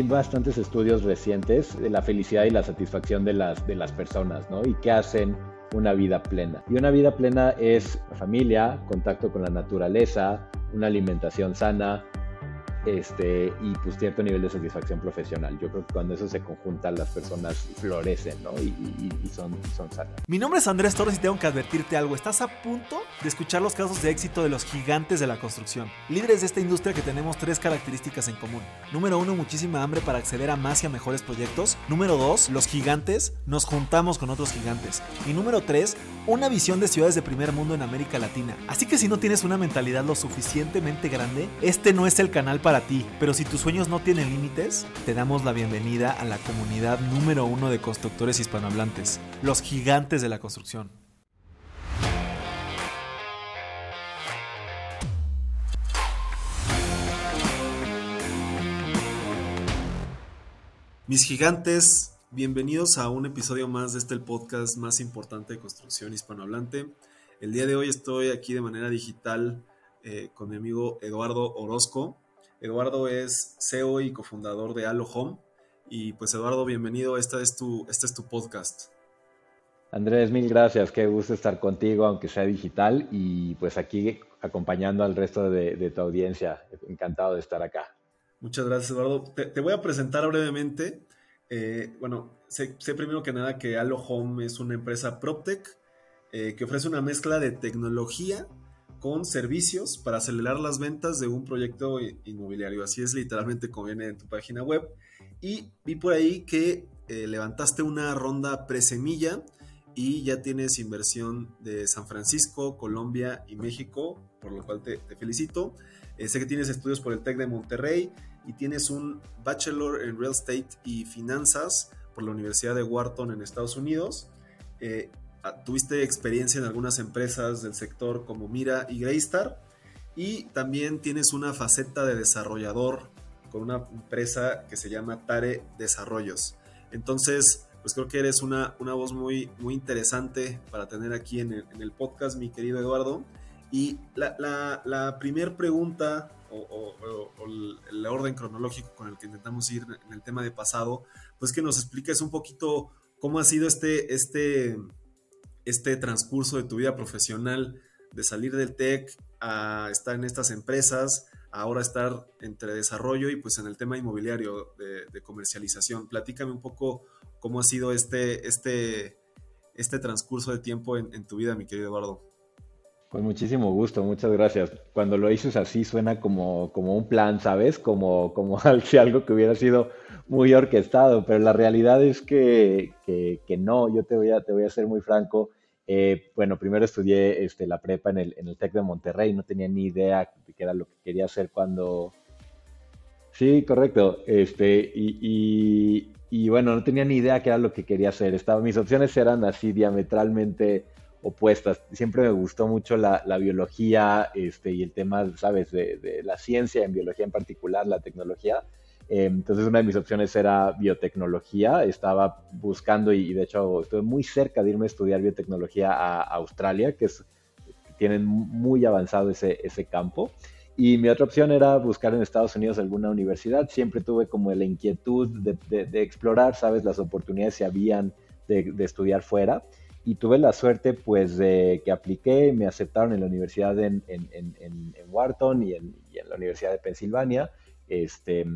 hay bastantes estudios recientes de la felicidad y la satisfacción de las, de las personas, ¿no? Y qué hacen una vida plena. Y una vida plena es familia, contacto con la naturaleza, una alimentación sana, este, y pues cierto nivel de satisfacción profesional. Yo creo que cuando eso se conjunta las personas florecen ¿no? y, son, son sanas. Mi nombre es Andrés Torres y tengo que advertirte algo. Estás a punto de escuchar los casos de éxito de los gigantes de la construcción. Líderes de esta industria que tenemos tres características en común. Número uno, muchísima hambre para acceder a más y a mejores proyectos. Número dos, los gigantes nos juntamos con otros gigantes. Y número tres, una visión de ciudades de primer mundo en América Latina. Así que si no tienes una mentalidad lo suficientemente grande, este no es el canal para para ti, pero si tus sueños no tienen límites, te damos la bienvenida a la comunidad número uno de constructores hispanohablantes, los gigantes de la construcción. Mis gigantes, bienvenidos a un episodio más de este el podcast más importante de construcción hispanohablante. El día de hoy estoy aquí de manera digital eh, con mi amigo Eduardo Orozco. Eduardo es CEO y cofundador de Halo Home. Y pues Eduardo, bienvenido, este es tu, este es tu podcast. Andrés, mil gracias, qué gusto estar contigo, aunque sea digital, y pues aquí acompañando al resto de, tu audiencia. Encantado de estar acá. Muchas gracias, Eduardo. Te, voy a presentar brevemente. Eh, bueno, sé, primero que nada que Halo Home es una empresa PropTech eh, que ofrece una mezcla de tecnología con servicios para acelerar las ventas de un proyecto inmobiliario. Así es literalmente como viene en tu página web. Y vi por ahí que eh, levantaste una ronda presemilla y ya tienes inversión de San Francisco, Colombia y México, por lo cual te, felicito. Eh, sé que tienes estudios por el TEC de Monterrey y tienes un Bachelor en Real Estate y Finanzas por la Universidad de Wharton en Estados Unidos. Eh, tuviste experiencia en algunas empresas del sector como Mira y Greystar y también tienes una faceta de desarrollador con una empresa que se llama Tare Desarrollos. Entonces, pues creo que eres una, una voz muy, muy interesante para tener aquí en el, podcast, mi querido Eduardo. Y la, la, primera pregunta o, el orden cronológico con el que intentamos ir en el tema de pasado, pues que nos expliques un poquito cómo ha sido este, este, este transcurso de tu vida profesional, de salir del tech a estar en estas empresas, ahora estar entre desarrollo y pues en el tema inmobiliario de, comercialización. Platícame un poco cómo ha sido este, este, este transcurso de tiempo en, tu vida, mi querido Eduardo. Con muchísimo gusto, muchas gracias. Cuando lo dices así suena como, como un plan, ¿sabes? Como, como algo que hubiera sido muy orquestado, pero la realidad es que, que, no, yo te voy a, te voy a ser muy franco. Eh, bueno, primero estudié este, la prepa en el, en el TEC de Monterrey, no tenía ni idea de qué era lo que quería hacer cuando... Sí, correcto. Este, y, y, bueno, no tenía ni idea qué era lo que quería hacer. Estaba, mis opciones eran así diametralmente opuestas. Siempre me gustó mucho la, la biología este, y el tema, ¿sabes?, de, de, la ciencia, en biología en particular, la tecnología. Em, entonces una de mis opciones era biotecnología. Estaba buscando y, de hecho estuve muy cerca de irme a estudiar biotecnología a, Australia, que es, tienen muy avanzado ese, ese campo. Y mi otra opción era buscar en Estados Unidos alguna universidad. Siempre tuve como la inquietud de, de, explorar, ¿sabes? Las oportunidades que habían de, de, estudiar fuera. Y tuve la suerte, pues, de que apliqué, me aceptaron en la universidad en, en, en, en Wharton y, en, la Universidad de Pensilvania. Este,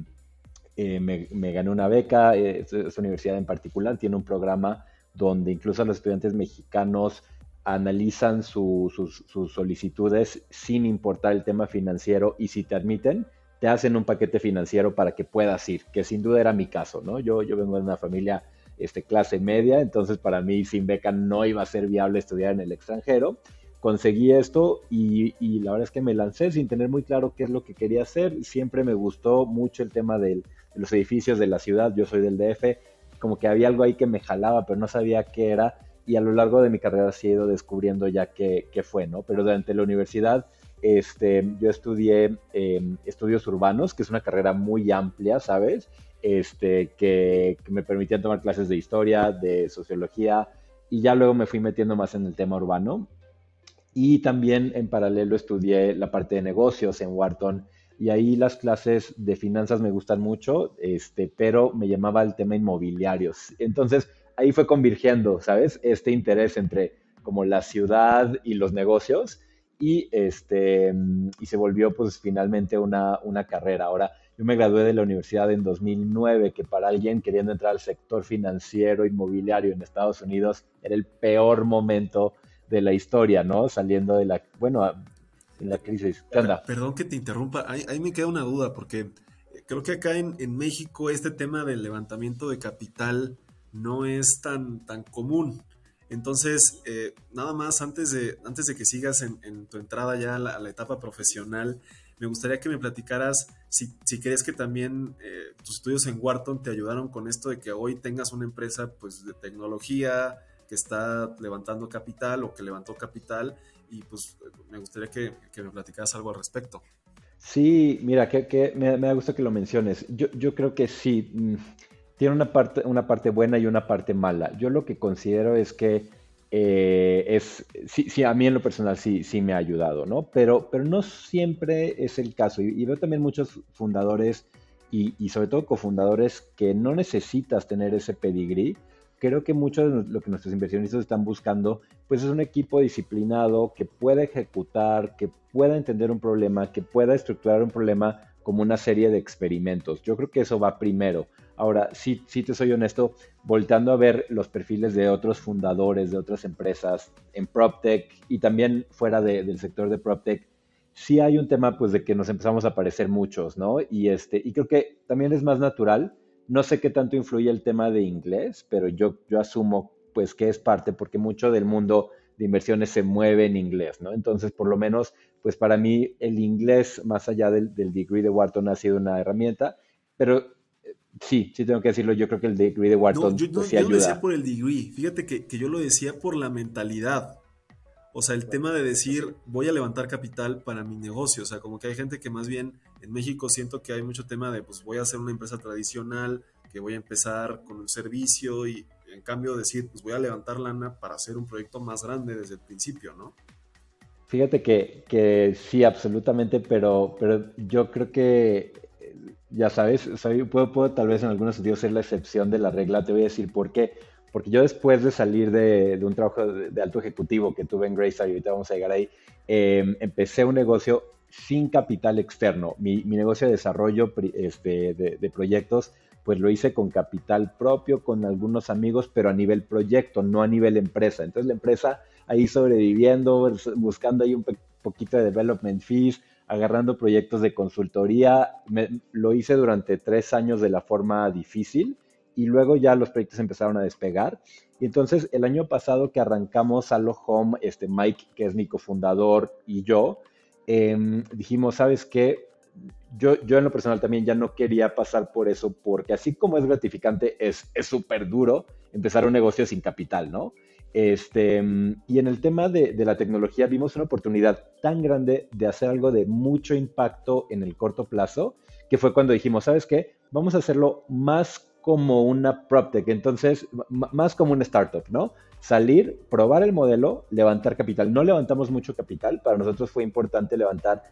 eh, me, gané una beca, eh, esta universidad en particular tiene un programa donde incluso los estudiantes mexicanos analizan sus solicitudes sin importar el tema financiero y si te admiten, te hacen un paquete financiero para que puedas ir, que sin duda era mi caso, ¿no? Yo, yo vengo de una familia este, clase media, entonces para mí sin beca no iba a ser viable estudiar en el extranjero. Conseguí esto y, y la verdad es que me lancé sin tener muy claro qué es lo que quería hacer. Siempre me gustó mucho el tema del, los edificios de la ciudad, yo soy del DF, como que había algo ahí que me jalaba, pero no sabía qué era, y a lo largo de mi carrera sí he ido descubriendo ya qué, qué fue, ¿no? Pero durante la universidad este, yo estudié em, estudios urbanos, que es una carrera muy amplia, ¿sabes? Este, que, me permitía tomar clases de historia, de sociología, y ya luego me fui metiendo más en el tema urbano. Y también en paralelo estudié la parte de negocios en Wharton y ahí las clases de finanzas me gustan mucho, este, pero me llamaba el tema inmobiliario. Entonces ahí fue convirgiendo, ¿sabes? Este interés entre como la ciudad y los negocios y, este, y se volvió pues finalmente una, una carrera. Ahora, yo me gradué de la universidad en 2009, que para alguien queriendo entrar al sector financiero inmobiliario en Estados Unidos era el peor momento de la historia, ¿no? Saliendo de la, bueno, en la crisis. ¿Qué Perdón que te interrumpa, ahí, me queda una duda, porque creo que acá en, México este tema del levantamiento de capital no es tan, tan común. Entonces, eh, nada más antes de, antes de que sigas en, tu entrada ya a la, etapa profesional, me gustaría que me platicaras si, si crees que también eh, tus estudios en Wharton te ayudaron con esto de que hoy tengas una empresa pues, de tecnología que está levantando capital o que levantó capital y pues me gustaría que, me platicaras algo al respecto. Sí, mira, que, me, da gusto que lo menciones. Yo, yo creo que sí, mm, tiene una parte, una parte buena y una parte mala. Yo lo que considero es que eh, es, sí, sí, a mí en lo personal sí, sí me ha ayudado, ¿no? Pero, pero no siempre es el caso. Y, veo también muchos fundadores y, sobre todo cofundadores que no necesitas tener ese pedigrí creo que mucho de lo que nuestros inversionistas están buscando, pues es un equipo disciplinado que pueda ejecutar, que pueda entender un problema, que pueda estructurar un problema como una serie de experimentos. Yo creo que eso va primero. Ahora, sí, sí te soy honesto, voltando a ver los perfiles de otros fundadores, de otras empresas en PropTech y también fuera del sector de PropTech, sí hay un tema pues de que nos empezamos a parecer muchos, ¿no? Y, este, y creo que también es más natural no sé qué tanto influye el tema de inglés, pero yo, yo asumo pues que es parte porque mucho del mundo de inversiones se mueve en inglés, ¿no? Entonces, por lo menos, pues para mí el inglés, más allá del, degree de Wharton, ha sido una herramienta, pero sí, sí tengo que decirlo, yo creo que el degree de Wharton no, yo, pues, sí yo lo decía por el degree, fíjate que, que yo lo decía por la mentalidad, o sea, el tema de decir, voy a levantar capital para mi negocio. O sea, como que hay gente que más bien en México siento que hay mucho tema de, pues voy a hacer una empresa tradicional, que voy a empezar con un servicio y en cambio decir, pues voy a levantar lana para hacer un proyecto más grande desde el principio, ¿no? Fíjate que, sí, absolutamente, pero, pero yo creo que, ya sabes, puedo, puedo tal vez en algunos sentidos ser la excepción de la regla. Te voy a decir por qué porque yo después de salir de, un trabajo de, alto ejecutivo que tuve en Greystar, y ahorita vamos a llegar ahí, em, empecé un negocio sin capital externo. Mi, negocio de desarrollo este, de, proyectos, pues lo hice con capital propio, con algunos amigos, pero a nivel proyecto, no a nivel empresa. Entonces la empresa ahí sobreviviendo, buscando ahí un poquito de development fees, agarrando proyectos de consultoría. lo hice durante tres años de la forma difícil y luego ya los proyectos empezaron a despegar. Y entonces el año pasado que arrancamos Halo Home, este Mike, que es mi cofundador, y yo, em, dijimos, ¿sabes qué? Yo, yo en lo personal también ya no quería pasar por eso, porque así como es gratificante, es súper duro empezar un negocio sin capital, ¿no? Este, y en el tema de, de, la tecnología vimos una oportunidad tan grande de hacer algo de mucho impacto en el corto plazo, que fue cuando dijimos, ¿sabes qué? Vamos a hacerlo más como una PropTech, entonces más como una startup, ¿no? Salir, probar el modelo, levantar capital. No levantamos mucho capital, para nosotros fue importante levantar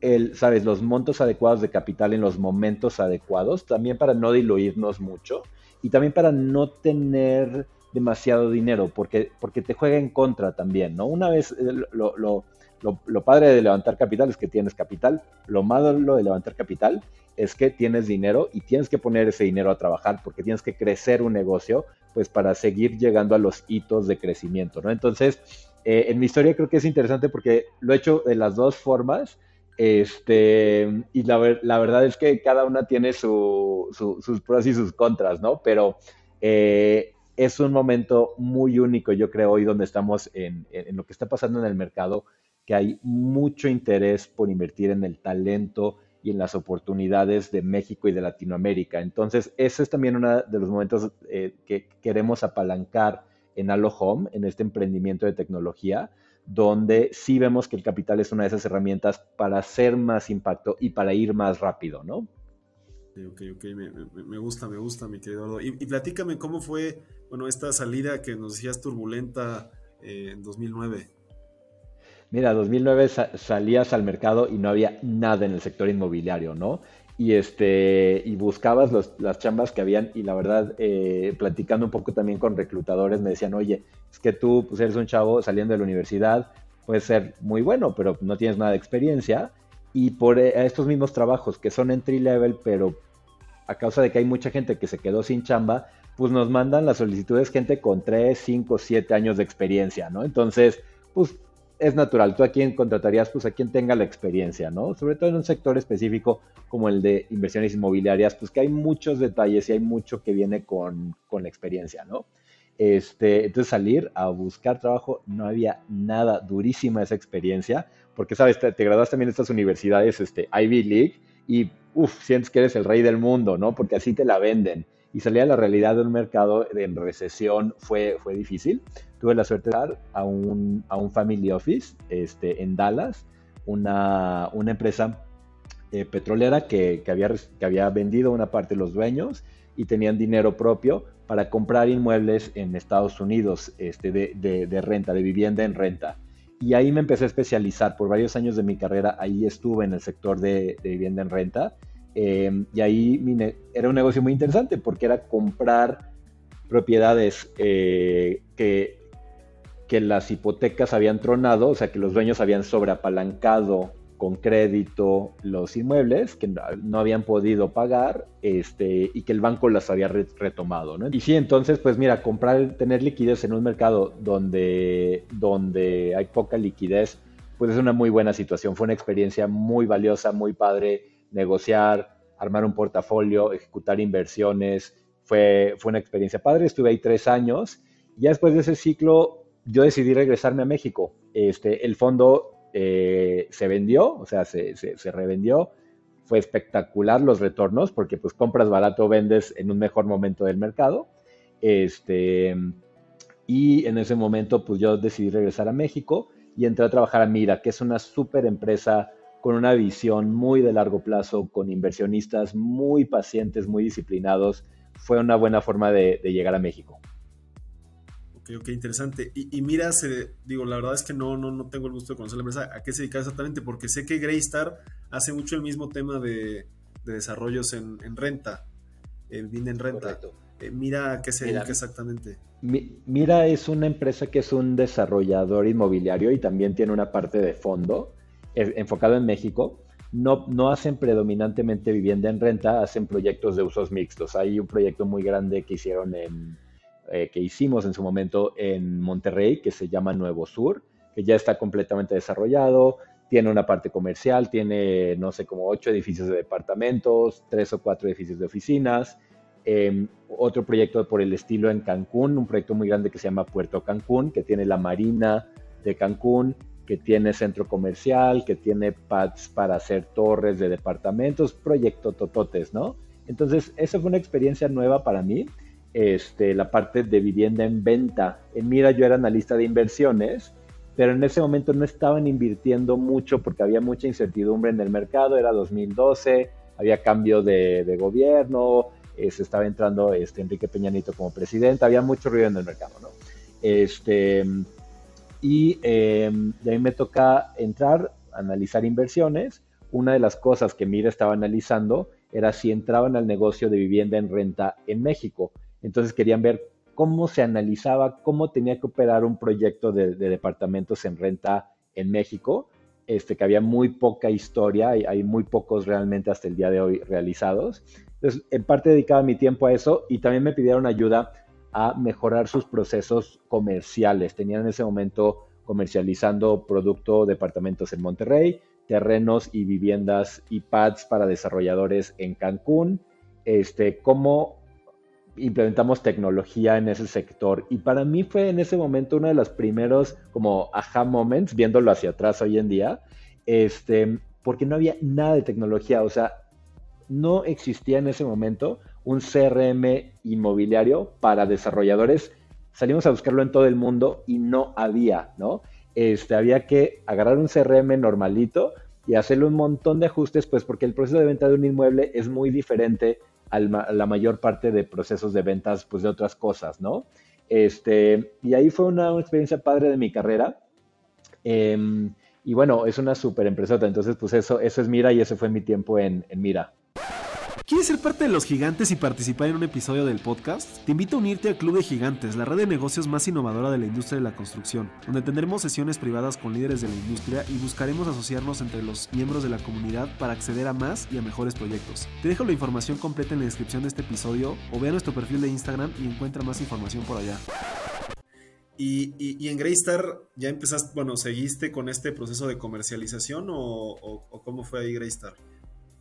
el, sabes, los montos adecuados de capital en los momentos adecuados, también para no diluirnos mucho y también para no tener demasiado dinero, porque, porque te juega en contra también, ¿no? Una vez eh, lo, lo, lo, padre de levantar capital es que tienes capital, lo malo de levantar capital es que tienes dinero y tienes que poner ese dinero a trabajar porque tienes que crecer un negocio, pues para seguir llegando a los hitos de crecimiento, ¿no? Entonces, eh, en mi historia creo que es interesante porque lo he hecho de las dos formas, este, y la, la verdad es que cada una tiene sus pros y sus contras, ¿no? Pero eh, es un momento muy único, yo creo, hoy donde estamos en, lo que está pasando en el mercado, que hay mucho interés por invertir en el talento y en las oportunidades de México y de Latinoamérica. Entonces, ese es también uno de los momentos eh, que queremos apalancar en Alo Home, en este emprendimiento de tecnología, donde sí vemos que el capital es una de esas herramientas para hacer más impacto y para ir más rápido, ¿no? Ok, ok, me, gusta, me gusta, mi querido Eduardo. Y, platícame cómo fue, bueno, esta salida que nos decías turbulenta eh, en 2009. Mira, 2009 salías al mercado y no había nada en el sector inmobiliario, ¿no? Y, este, y buscabas las chambas que habían y la verdad, eh, platicando un poco también con reclutadores, me decían, oye, es que tú pues, eres un chavo saliendo de la universidad, puedes ser muy bueno, pero no tienes nada de experiencia. Y por eh, estos mismos trabajos que son entry level, pero a causa de que hay mucha gente que se quedó sin chamba, pues nos mandan las solicitudes gente con 3, 5, 7 años de experiencia, ¿no? Entonces, pues es natural. Tú a quién contratarías, pues a quien tenga la experiencia, ¿no? Sobre todo en un sector específico como el de inversiones inmobiliarias, pues que hay muchos detalles y hay mucho que viene con, la experiencia, ¿no? Este, entonces salir a buscar trabajo no había nada durísima esa experiencia, porque sabes, te, graduaste también en estas universidades este, Ivy League y uff, sientes que eres el rey del mundo, ¿no? Porque así te la venden. Y salir a la realidad de un mercado en recesión fue, fue difícil tuve la suerte de dar a un, a un family office este, en Dallas, una, una empresa eh, petrolera que, que, había, que había vendido una parte de los dueños y tenían dinero propio para comprar inmuebles en Estados Unidos este, de, de, renta, de vivienda en renta. Y ahí me empecé a especializar por varios años de mi carrera, ahí estuve en el sector de, vivienda en renta. Eh, y ahí era un negocio muy interesante porque era comprar propiedades eh, que que las hipotecas habían tronado, o sea, que los dueños habían sobreapalancado con crédito los inmuebles que no habían podido pagar este, y que el banco las había retomado. ¿no? Y sí, entonces, pues mira, comprar, tener liquidez en un mercado donde, donde hay poca liquidez, pues es una muy buena situación. Fue una experiencia muy valiosa, muy padre, negociar, armar un portafolio, ejecutar inversiones. Fue, fue una experiencia padre, estuve ahí tres años. Ya después de ese ciclo yo decidí regresarme a México. Este, el fondo eh, se vendió, o sea, se, revendió. Fue espectacular los retornos porque pues compras barato, vendes en un mejor momento del mercado. Este, y en ese momento pues yo decidí regresar a México y entré a trabajar a Mira, que es una súper empresa con una visión muy de largo plazo, con inversionistas muy pacientes, muy disciplinados. Fue una buena forma de llegar a México. Ok, interesante. Y, mira, se, digo, la verdad es que no, no, no tengo el gusto de conocer la empresa, a qué se dedica exactamente, porque sé que Greystar hace mucho el mismo tema de, desarrollos en, renta, en bien en renta. Eh, mira, ¿a qué se dedica exactamente? Mira es una empresa que es un desarrollador inmobiliario y también tiene una parte de fondo enfocado en México. No, no hacen predominantemente vivienda en renta, hacen proyectos de usos mixtos. Hay un proyecto muy grande que hicieron en eh, que hicimos en su momento en Monterrey, que se llama Nuevo Sur, que ya está completamente desarrollado, tiene una parte comercial, tiene, no sé, como ocho edificios de departamentos, tres o cuatro edificios de oficinas. Em, otro proyecto por el estilo en Cancún, un proyecto muy grande que se llama Puerto Cancún, que tiene la marina de Cancún, que tiene centro comercial, que tiene pads para hacer torres de departamentos, proyecto tototes, ¿no? Entonces, esa fue una experiencia nueva para mí este, la parte de vivienda en venta. En Mira yo era analista de inversiones, pero en ese momento no estaban invirtiendo mucho porque había mucha incertidumbre en el mercado, era 2012, había cambio de, gobierno, eh, se estaba entrando este, Enrique Peñanito como presidente, había mucho ruido en el mercado, ¿no? Este, y em, de ahí me toca entrar, analizar inversiones. Una de las cosas que Mira estaba analizando era si entraban al negocio de vivienda en renta en México. Entonces querían ver cómo se analizaba, cómo tenía que operar un proyecto de, departamentos en renta en México, este, que había muy poca historia, y hay muy pocos realmente hasta el día de hoy realizados. Entonces, en parte dedicaba mi tiempo a eso y también me pidieron ayuda a mejorar sus procesos comerciales. Tenían en ese momento comercializando producto departamentos en Monterrey, terrenos y viviendas y pads para desarrolladores en Cancún, este, cómo implementamos tecnología en ese sector. Y para mí fue en ese momento uno de los primeros como aha moments, viéndolo hacia atrás hoy en día, este, porque no había nada de tecnología, o sea, no existía en ese momento un CRM inmobiliario para desarrolladores. Salimos a buscarlo en todo el mundo y no había, ¿no? Este, había que agarrar un CRM normalito y hacerle un montón de ajustes, pues porque el proceso de venta de un inmueble es muy diferente la mayor parte de procesos de ventas pues de otras cosas, ¿no? Este, y ahí fue una, experiencia padre de mi carrera. Em, Y bueno, es una súper empresota, entonces pues eso, eso es Mira y ese fue mi tiempo en, en Mira. ¿Quieres ser parte de los gigantes y participar en un episodio del podcast? Te invito a unirte al Club de Gigantes, la red de negocios más innovadora de la industria de la construcción, donde tendremos sesiones privadas con líderes de la industria y buscaremos asociarnos entre los miembros de la comunidad para acceder a más y a mejores proyectos. Te dejo la información completa en la descripción de este episodio o ve a nuestro perfil de Instagram y encuentra más información por allá. Y, en Greystar ya empezaste, bueno, ¿seguiste con este proceso de comercialización o, o cómo fue ahí Greystar?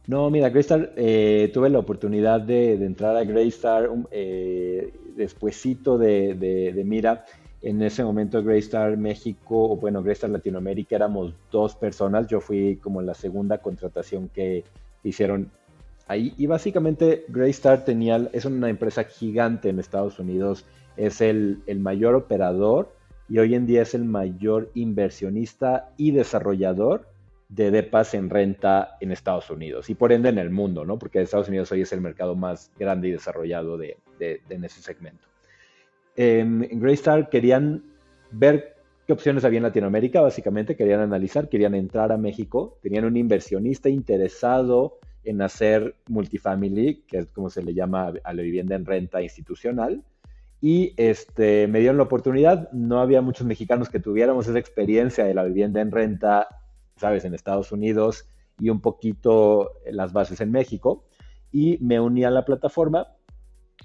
No, mira, Greystar, eh, tuve la oportunidad de, entrar a Greystar eh, despuesito de, Mira. En ese momento Greystar México, o bueno, Greystar Latinoamérica éramos dos personas. Yo fui como la segunda contratación que hicieron ahí. Y básicamente Greystar tenía, es una empresa gigante en Estados Unidos. Es el, el mayor operador y hoy en día es el mayor inversionista y desarrollador de depas en renta en Estados Unidos y por ende en el mundo, ¿no? Porque Estados Unidos hoy es el mercado más grande y desarrollado de, en ese segmento. en Greystar querían ver qué opciones había en Latinoamérica, básicamente querían analizar, querían entrar a México, tenían un inversionista interesado en hacer multifamily, que es como se le llama a la vivienda en renta institucional, y este, me dieron la oportunidad, no había muchos mexicanos que tuviéramos esa experiencia de la vivienda en renta ¿sabes? En Estados Unidos y un poquito las bases en México. Y me uní a la plataforma.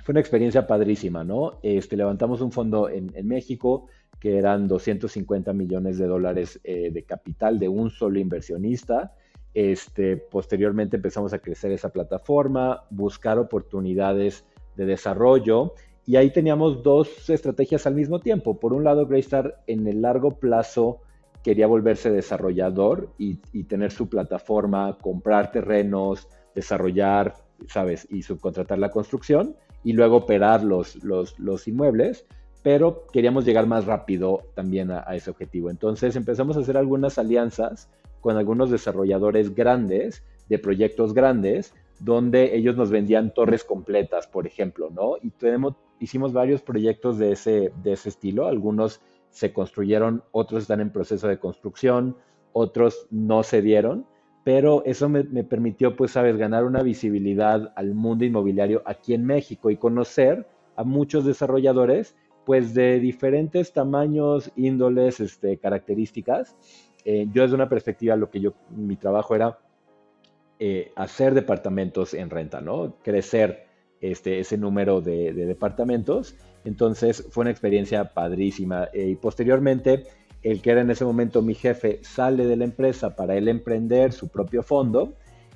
Fue una experiencia padrísima, ¿no? Este, levantamos un fondo en, México que eran 250 millones de dólares eh, de capital de un solo inversionista. Este, posteriormente empezamos a crecer esa plataforma, buscar oportunidades de desarrollo y ahí teníamos dos estrategias al mismo tiempo. Por un lado, Greystar en el largo plazo quería volverse desarrollador y, tener su plataforma, comprar terrenos, desarrollar, ¿sabes? Y subcontratar la construcción y luego operar los, los, inmuebles, pero queríamos llegar más rápido también a, ese objetivo. Entonces empezamos a hacer algunas alianzas con algunos desarrolladores grandes, de proyectos grandes, donde ellos nos vendían torres completas, por ejemplo, ¿no? Y tenemos, hicimos varios proyectos de ese, de ese estilo, algunos se construyeron, otros están en proceso de construcción, otros no se dieron, pero eso me, permitió, pues, sabes, ganar una visibilidad al mundo inmobiliario aquí en México y conocer a muchos desarrolladores, pues, de diferentes tamaños, índoles, este, características. Eh, yo desde una perspectiva, lo que yo, mi trabajo era eh, hacer departamentos en renta, ¿no? Crecer este, ese número de, departamentos. Entonces fue una experiencia padrísima. Eh, y posteriormente, el que era en ese momento mi jefe sale de la empresa para él emprender su propio fondo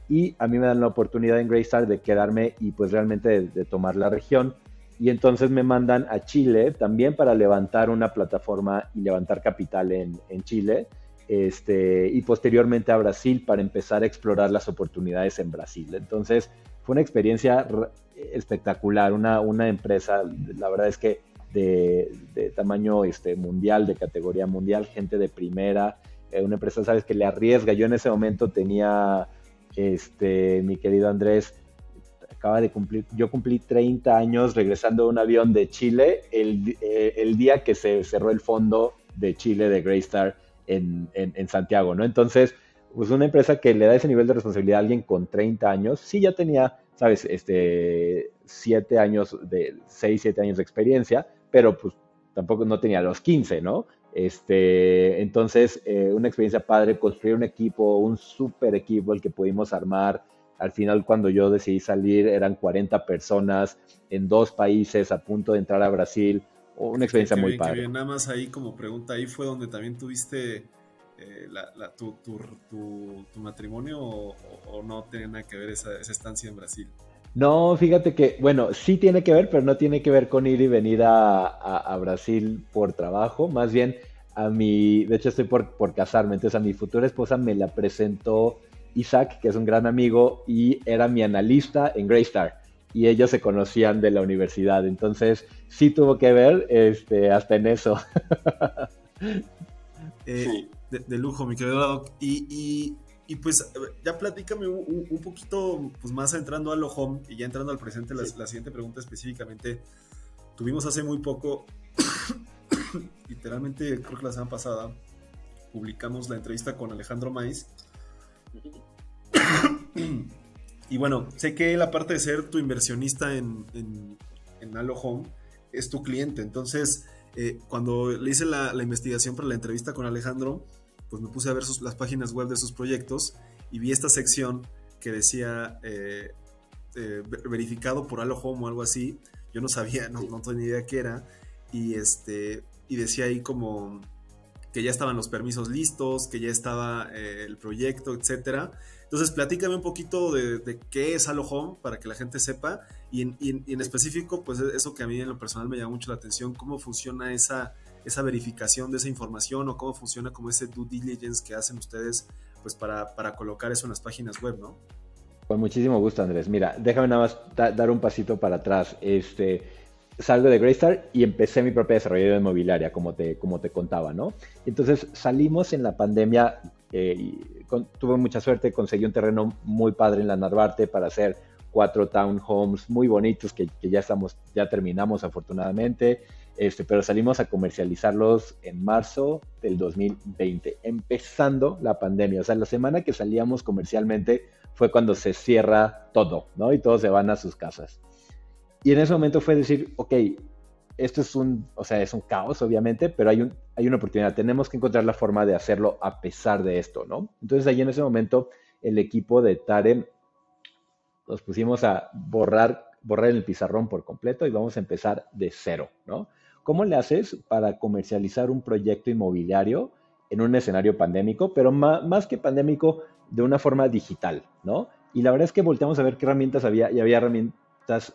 y a mí me dan la oportunidad en Greystar de quedarme y pues realmente de, tomar la región. Y entonces me mandan a Chile también para levantar una plataforma y levantar capital en, en Chile. Este, y posteriormente a Brasil para empezar a explorar las oportunidades en Brasil. Entonces, fue una experiencia espectacular, una, una empresa, la verdad es que de, tamaño este, mundial, de categoría mundial, gente de primera, eh, una empresa, sabes, que le arriesga. Yo en ese momento tenía, este, mi querido Andrés, acaba de cumplir, yo cumplí 30 años regresando a un avión de Chile el, eh, el día que se cerró el fondo de Chile de Greystar en, en, en Santiago, ¿no? Entonces, pues una empresa que le da ese nivel de responsabilidad a alguien con 30 años, sí ya tenía, sabes, este, 7 años, de 6, 7 años de experiencia, pero pues tampoco no tenía los 15, ¿no? Este, entonces, eh, una experiencia padre, construir un equipo, un super equipo el que pudimos armar. Al final, cuando yo decidí salir, eran 40 personas en dos países a punto de entrar a Brasil. Una experiencia muy padre. Nada más ahí como pregunta, ahí fue donde también tuviste eh, tu, matrimonio o, no tiene nada que ver esa, estancia en Brasil? No, fíjate que, bueno, sí tiene que ver, pero no tiene que ver con ir y venir a, Brasil por trabajo. Más bien, a mi, de hecho estoy por, por, casarme, entonces a mi futura esposa me la presentó Isaac, que es un gran amigo, y era mi analista en Greystar. Y ellos se conocían de la universidad, entonces sí tuvo que ver este, hasta en eso. Eh, de, lujo, mi querido Doc. Y, pues ya platícame un, poquito pues más entrando a lo home y ya entrando al presente, la, siguiente pregunta específicamente. Tuvimos hace muy poco, literalmente creo que la semana pasada, publicamos la entrevista con Alejandro Maiz. y bueno, sé que la parte de ser tu inversionista en, en, en Halo Home es tu cliente. Entonces, eh, cuando le hice la, investigación para la entrevista con Alejandro, pues me puse a ver las páginas web de sus proyectos y vi esta sección que decía eh, eh, verificado por Halo Home o algo así. Yo no sabía, no, no tenía idea qué era. Y, este, y decía ahí como que ya estaban los permisos listos, que ya estaba el proyecto, etcétera. Entonces, platícame un poquito de, qué es Halo Home para que la gente sepa y en, específico, pues eso que a mí en lo personal me llama mucho la atención, cómo funciona esa, esa verificación de esa información o cómo funciona como ese due diligence que hacen ustedes pues para, para colocar eso en las páginas web, ¿no? Con muchísimo gusto, Andrés. Mira, déjame nada más dar un pasito para atrás. Este, salgo de Greystar y empecé mi propia desarrolladora inmobiliaria, como te, como te contaba, ¿no? Entonces salimos en la pandemia eh, tuve mucha suerte, conseguí un terreno muy padre en la Narvarte para hacer cuatro townhomes muy bonitos que, ya estamos, ya terminamos afortunadamente, este, pero salimos a comercializarlos en marzo del 2020, empezando la pandemia. O sea, la semana que salíamos comercialmente fue cuando se cierra todo, ¿no? Y todos se van a sus casas. Y en ese momento fue decir, ok, esto es un, o sea, es un caos, obviamente, pero hay, un, hay una oportunidad. Tenemos que encontrar la forma de hacerlo a pesar de esto, ¿no? Entonces ahí en ese momento el equipo de Taren nos pusimos a borrar, borrar el pizarrón por completo y vamos a empezar de cero, ¿no? ¿Cómo le haces para comercializar un proyecto inmobiliario en un escenario pandémico, pero más, más que pandémico, de una forma digital, ¿no? Y la verdad es que volteamos a ver qué herramientas había y había herramientas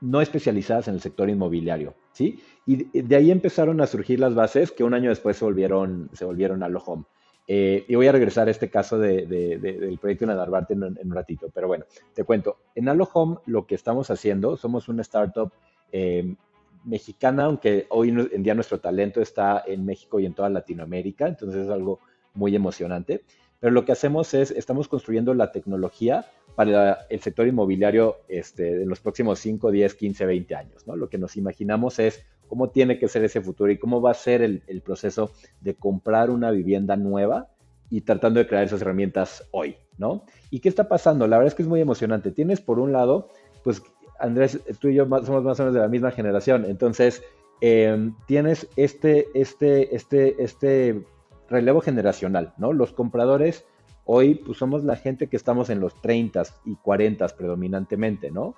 no especializadas en el sector inmobiliario, ¿sí? Y de ahí empezaron a surgir las bases que un año después se volvieron, se volvieron a home. Eh, y voy a regresar a este caso del proyecto en Adarbarte en, en, un ratito, pero bueno, te cuento. En Alo Home lo que estamos haciendo, somos una startup eh, mexicana, aunque hoy en día nuestro talento está en México y en toda Latinoamérica, entonces es algo muy emocionante. Pero lo que hacemos es, estamos construyendo la tecnología para el sector inmobiliario este, en los próximos 5, 10, 15, 20 años. ¿no? Lo que nos imaginamos es cómo tiene que ser ese futuro y cómo va a ser el, proceso de comprar una vivienda nueva y tratando de crear esas herramientas hoy, ¿no? ¿Y qué está pasando? La verdad es que es muy emocionante. Tienes por un lado, pues Andrés, tú y yo somos más o menos de la misma generación, entonces em, tienes este, este, este, este relevo generacional, ¿no? Los compradores Hoy pues somos la gente que estamos en los 30 y 40 predominantemente, ¿no?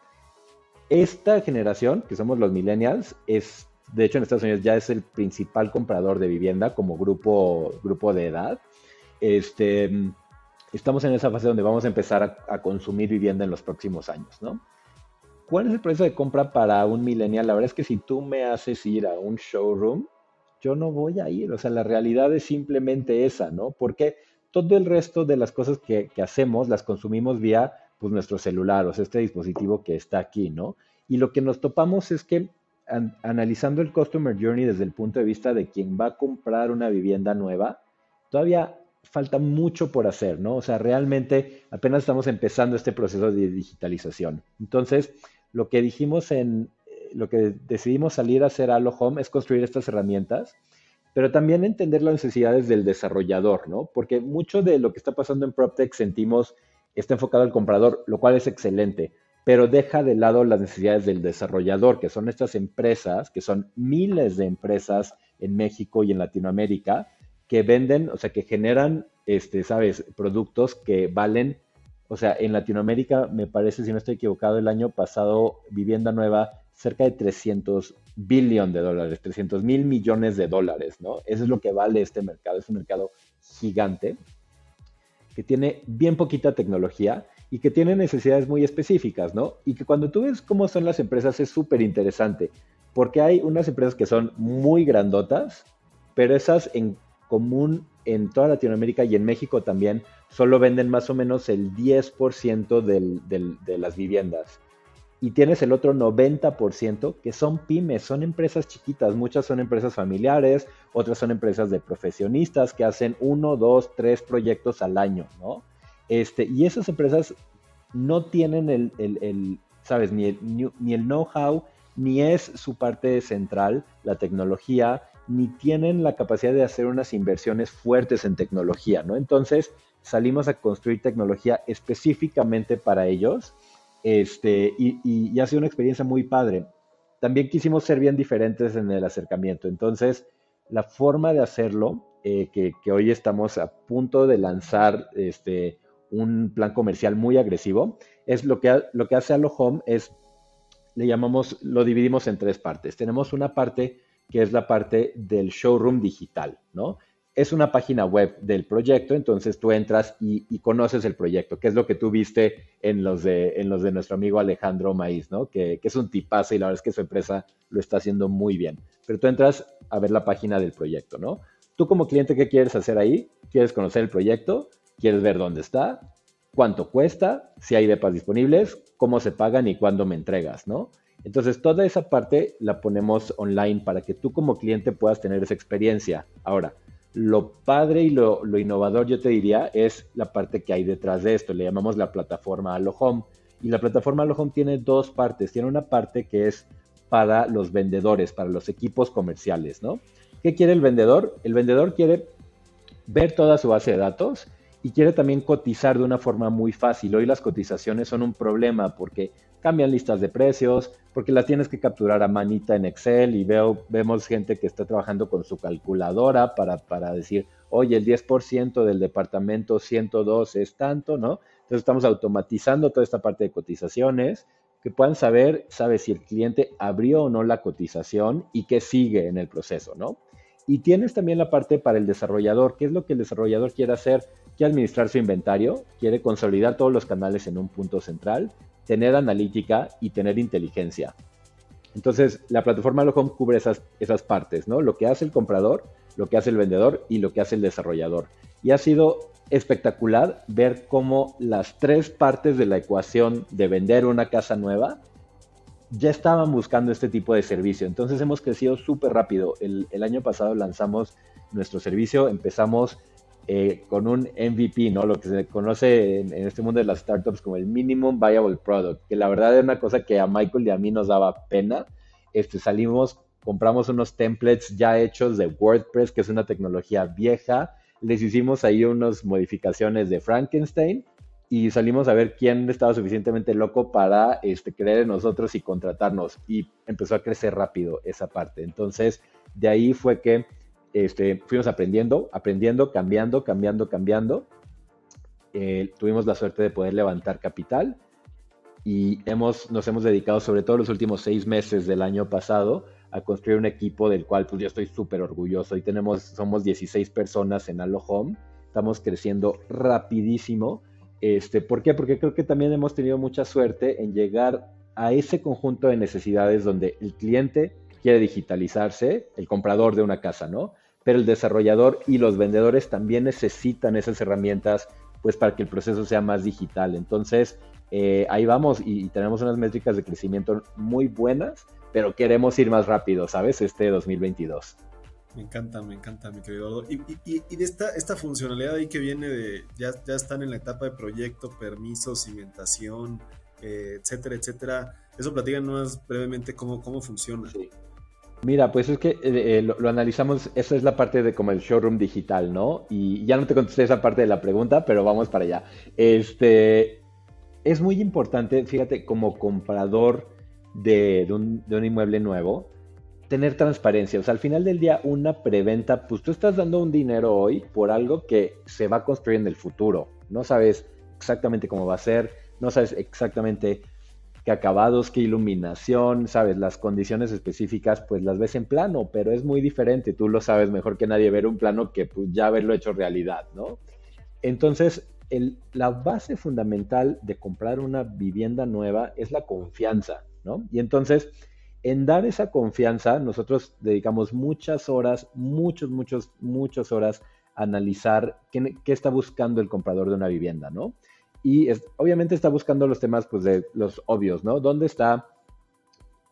Esta generación, que somos los millennials, es, de hecho en Estados Unidos ya es el principal comprador de vivienda como grupo, grupo de edad. Este, estamos en esa fase donde vamos a empezar a, consumir vivienda en los próximos años, ¿no? ¿Cuál es el precio de compra para un millennial? La verdad es que si tú me haces ir a un showroom, yo no voy a ir. O sea, la realidad es simplemente esa, ¿no? Porque todo el resto de las cosas que, hacemos las consumimos vía pues, nuestro celular, o sea, este dispositivo que está aquí, ¿no? Y lo que nos topamos es que analizando el Customer Journey desde el punto de vista de quien va a comprar una vivienda nueva, todavía falta mucho por hacer, ¿no? O sea, realmente apenas estamos empezando este proceso de digitalización. Entonces, lo que dijimos en, lo que decidimos salir a hacer a lo es construir estas herramientas pero también entender las necesidades del desarrollador, ¿no? Porque mucho de lo que está pasando en PropTech sentimos está enfocado al comprador, lo cual es excelente, pero deja de lado las necesidades del desarrollador, que son estas empresas, que son miles de empresas en México y en Latinoamérica, que venden, o sea, que generan, este, sabes, productos que valen, o sea, en Latinoamérica, me parece, si no estoy equivocado, el año pasado, Vivienda Nueva cerca de 300 billón de dólares, 300 mil millones de dólares, ¿no? Eso es lo que vale este mercado. Es un mercado gigante que tiene bien poquita tecnología y que tiene necesidades muy específicas, ¿no? Y que cuando tú ves cómo son las empresas es súper interesante, porque hay unas empresas que son muy grandotas, pero esas en común en toda Latinoamérica y en México también solo venden más o menos el 10% de las viviendas y tienes el otro 90% que son pymes, son empresas chiquitas, muchas son empresas familiares, otras son empresas de profesionistas que hacen uno, dos, tres proyectos al año, ¿no? Este, y esas empresas no tienen el, ¿sabes? Ni el, ni el know-how, ni es su parte central, la tecnología, ni tienen la capacidad de hacer unas inversiones fuertes en tecnología, ¿no? Entonces salimos a construir tecnología específicamente para ellos este, y, ha sido una experiencia muy padre. También quisimos ser bien diferentes en el acercamiento, entonces la forma de hacerlo, eh, que, hoy estamos a punto de lanzar este, un plan comercial muy agresivo, es lo que, lo que hace Alo Home es, le llamamos, lo dividimos en tres partes. Tenemos una parte que es la parte del showroom digital, ¿no? Es una página web del proyecto, entonces tú entras y, conoces el proyecto, que es lo que tú viste en los de, en los de nuestro amigo Alejandro Maíz, ¿no? Que, que es un tipazo y la verdad es que su empresa lo está haciendo muy bien. Pero tú entras a ver la página del proyecto, ¿no? Tú como cliente, ¿qué quieres hacer ahí? ¿Quieres conocer el proyecto? ¿Quieres ver dónde está? ¿Cuánto cuesta? Si hay depas disponibles, cómo se pagan y cuándo me entregas, ¿no? Entonces, toda esa parte la ponemos online para que tú como cliente puedas tener esa experiencia. Ahora, lo padre y lo, innovador, yo te diría, es la parte que hay detrás de esto. Le llamamos la plataforma Home. Y la plataforma Home tiene dos partes. Tiene una parte que es para los vendedores, para los equipos comerciales, ¿no? ¿Qué quiere el vendedor? El vendedor quiere ver toda su base de datos y quiere también cotizar de una forma muy fácil. Hoy las cotizaciones son un problema porque cambian listas de precios, porque las tienes que capturar a manita en Excel y veo, vemos gente que está trabajando con su calculadora para, para decir, oye, el 10% del departamento 102 es tanto, ¿no? Entonces estamos automatizando toda esta parte de cotizaciones, que puedan saber, sabe si el cliente abrió o no la cotización y qué sigue en el proceso, ¿no? Y tienes también la parte para el desarrollador. ¿Qué es lo que el desarrollador quiere hacer? Quiere administrar su inventario, quiere consolidar todos los canales en un punto central, tener analítica y tener inteligencia. Entonces, la plataforma Lohome cubre esas, esas partes, ¿no? Lo que hace el comprador, lo que hace el vendedor y lo que hace el desarrollador. Y ha sido espectacular ver cómo las tres partes de la ecuación de vender una casa nueva ya estaban buscando este tipo de servicio. Entonces hemos crecido súper rápido. El, año pasado lanzamos nuestro servicio, empezamos eh, con un MVP, ¿no? Lo que se conoce en, este mundo de las startups como el Minimum Viable Product, que la verdad es una cosa que a Michael y a mí nos daba pena. Este, salimos, compramos unos templates ya hechos de WordPress, que es una tecnología vieja. Les hicimos ahí unas modificaciones de Frankenstein y salimos a ver quién estaba suficientemente loco para este, creer en nosotros y contratarnos. Y empezó a crecer rápido esa parte. Entonces, de ahí fue que este, fuimos aprendiendo, aprendiendo, cambiando, cambiando, cambiando. Eh, tuvimos la suerte de poder levantar capital y hemos, nos hemos dedicado sobre todo los últimos seis meses del año pasado a construir un equipo del cual pues yo estoy súper orgulloso. Hoy tenemos, somos 16 personas en Alo Home, estamos creciendo rapidísimo este, ¿Por qué? Porque creo que también hemos tenido mucha suerte en llegar a ese conjunto de necesidades donde el cliente quiere digitalizarse, el comprador de una casa, ¿no? Pero el desarrollador y los vendedores también necesitan esas herramientas pues para que el proceso sea más digital. Entonces, eh, ahí vamos y, y, tenemos unas métricas de crecimiento muy buenas, pero queremos ir más rápido, ¿sabes? Este 2022. Me encanta, me encanta, mi querido Eduardo. Y, de esta, esta funcionalidad ahí que viene de, ya, ya están en la etapa de proyecto, permiso, cimentación, eh, etcétera, etcétera. Eso platícanos brevemente cómo, cómo funciona. Mira, pues es que eh, eh, lo, analizamos, esa es la parte de como el showroom digital, ¿no? Y ya no te contesté esa parte de la pregunta, pero vamos para allá. Este, es muy importante, fíjate, como comprador de, un, de un inmueble nuevo, tener transparencia. O sea, al final del día, una preventa, pues tú estás dando un dinero hoy por algo que se va a construir en el futuro. No sabes exactamente cómo va a ser, no sabes exactamente qué acabados, qué iluminación, sabes, las condiciones específicas, pues las ves en plano, pero es muy diferente. Tú lo sabes mejor que nadie ver un plano que pues, ya haberlo hecho realidad, ¿no? Entonces, la base fundamental de comprar una vivienda nueva es la confianza, ¿no? Y entonces, en dar esa confianza, nosotros dedicamos muchas horas, muchos, muchos, muchas horas a analizar qué, está buscando el comprador de una vivienda, ¿no? Y obviamente está buscando los temas, pues, de los obvios, ¿no? ¿Dónde está?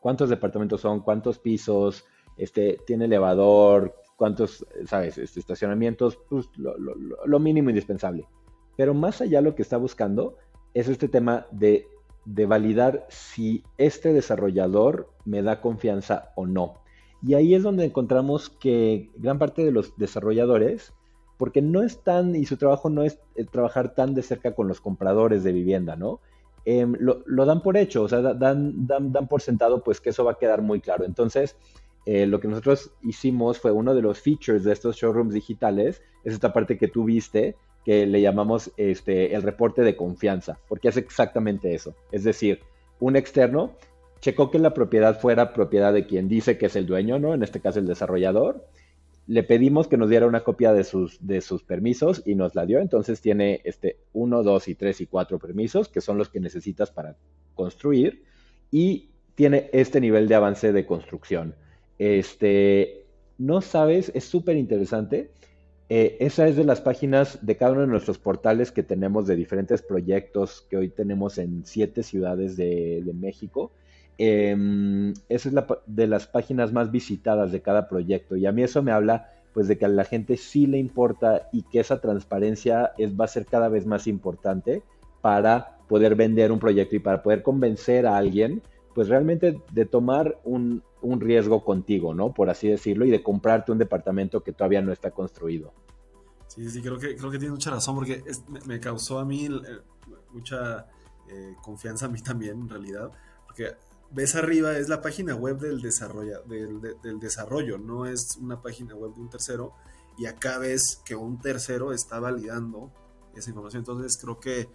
¿Cuántos departamentos son? ¿Cuántos pisos? Este, ¿Tiene elevador? ¿Cuántos, sabes, este, estacionamientos? Pues lo, lo mínimo indispensable. Pero más allá lo que está buscando es este tema de de validar si este desarrollador me da confianza o no. Y ahí es donde encontramos que gran parte de los desarrolladores, porque no están, y su trabajo no es eh, trabajar tan de cerca con los compradores de vivienda, ¿no? Em, lo, dan por hecho, o sea, dan, dan, dan, por sentado pues que eso va a quedar muy claro. Entonces, eh, lo que nosotros hicimos fue uno de los features de estos showrooms digitales, es esta parte que tú viste, que le llamamos este, el reporte de confianza, porque es exactamente eso. Es decir, un externo checó que la propiedad fuera propiedad de quien dice que es el dueño, ¿no? En este caso el desarrollador. Le pedimos que nos diera una copia de sus, de sus permisos y nos la dio. Entonces tiene este 1, 2 y 3 y 4 permisos, que son los que necesitas para construir. Y tiene este nivel de avance de construcción. Este, no sabes, es súper interesante. Eh, esa es de las páginas de cada uno de nuestros portales que tenemos de diferentes proyectos que hoy tenemos en siete ciudades de, México. Em, esa es la, de las páginas más visitadas de cada proyecto y a mí eso me habla pues de que a la gente sí le importa y que esa transparencia es, va a ser cada vez más importante para poder vender un proyecto y para poder convencer a alguien pues realmente de tomar un, riesgo contigo, ¿no? Por así decirlo, y de comprarte un departamento que todavía no está construido. Sí, sí, creo que, creo que tiene mucha razón porque me, causó a mí eh, mucha eh, confianza a mí también, en realidad, porque ves arriba es la página web del, desarrolla, del, del, desarrollo, no es una página web de un tercero, y acá ves que un tercero está validando esa información, entonces creo que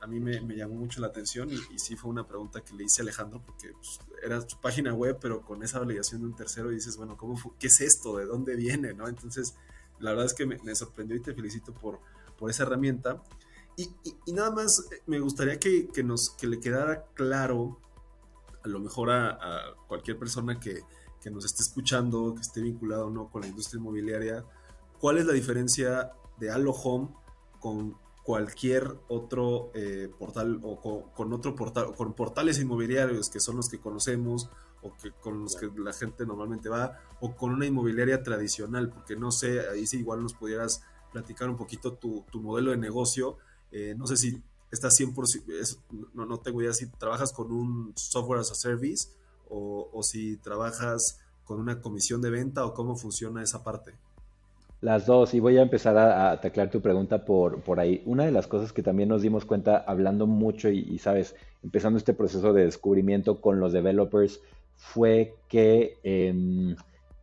a mí me, llamó mucho la atención y, sí fue una pregunta que le hice a Alejandro porque pues, era su página web, pero con esa validación de un tercero y dices, bueno, ¿cómo ¿qué es esto? ¿De dónde viene? ¿no? Entonces, la verdad es que me, sorprendió y te felicito por, por esa herramienta. Y, nada más eh, me gustaría que, nos, que le quedara claro, a lo mejor a, cualquier persona que, que nos esté escuchando, que esté vinculado o no con la industria inmobiliaria, cuál es la diferencia de Allo Home con cualquier otro eh, portal o con, otro portal, con portales inmobiliarios que son los que conocemos o que con los que la gente normalmente va, o con una inmobiliaria tradicional, porque no sé, ahí sí igual nos pudieras platicar un poquito tu, modelo de negocio. Eh, no sé si estás 100%, no, no tengo idea si trabajas con un software as a service o, o si trabajas con una comisión de venta o cómo funciona esa parte. Las dos, y voy a empezar a, a tu pregunta por, por ahí. Una de las cosas que también nos dimos cuenta hablando mucho y, sabes, empezando este proceso de descubrimiento con los developers, fue que em,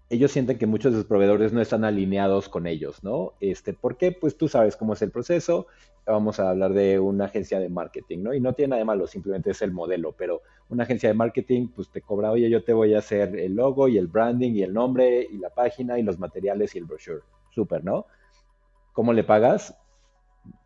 ellos sienten que muchos de sus proveedores no están alineados con ellos, ¿no? Este, ¿Por qué? Pues tú sabes cómo es el proceso, vamos a hablar de una agencia de marketing, ¿no? Y no tiene nada de malo, simplemente es el modelo, pero una agencia de marketing pues te cobra, oye, yo te voy a hacer el logo y el branding y el nombre y la página y los materiales y el brochure súper, ¿no? ¿Cómo le pagas?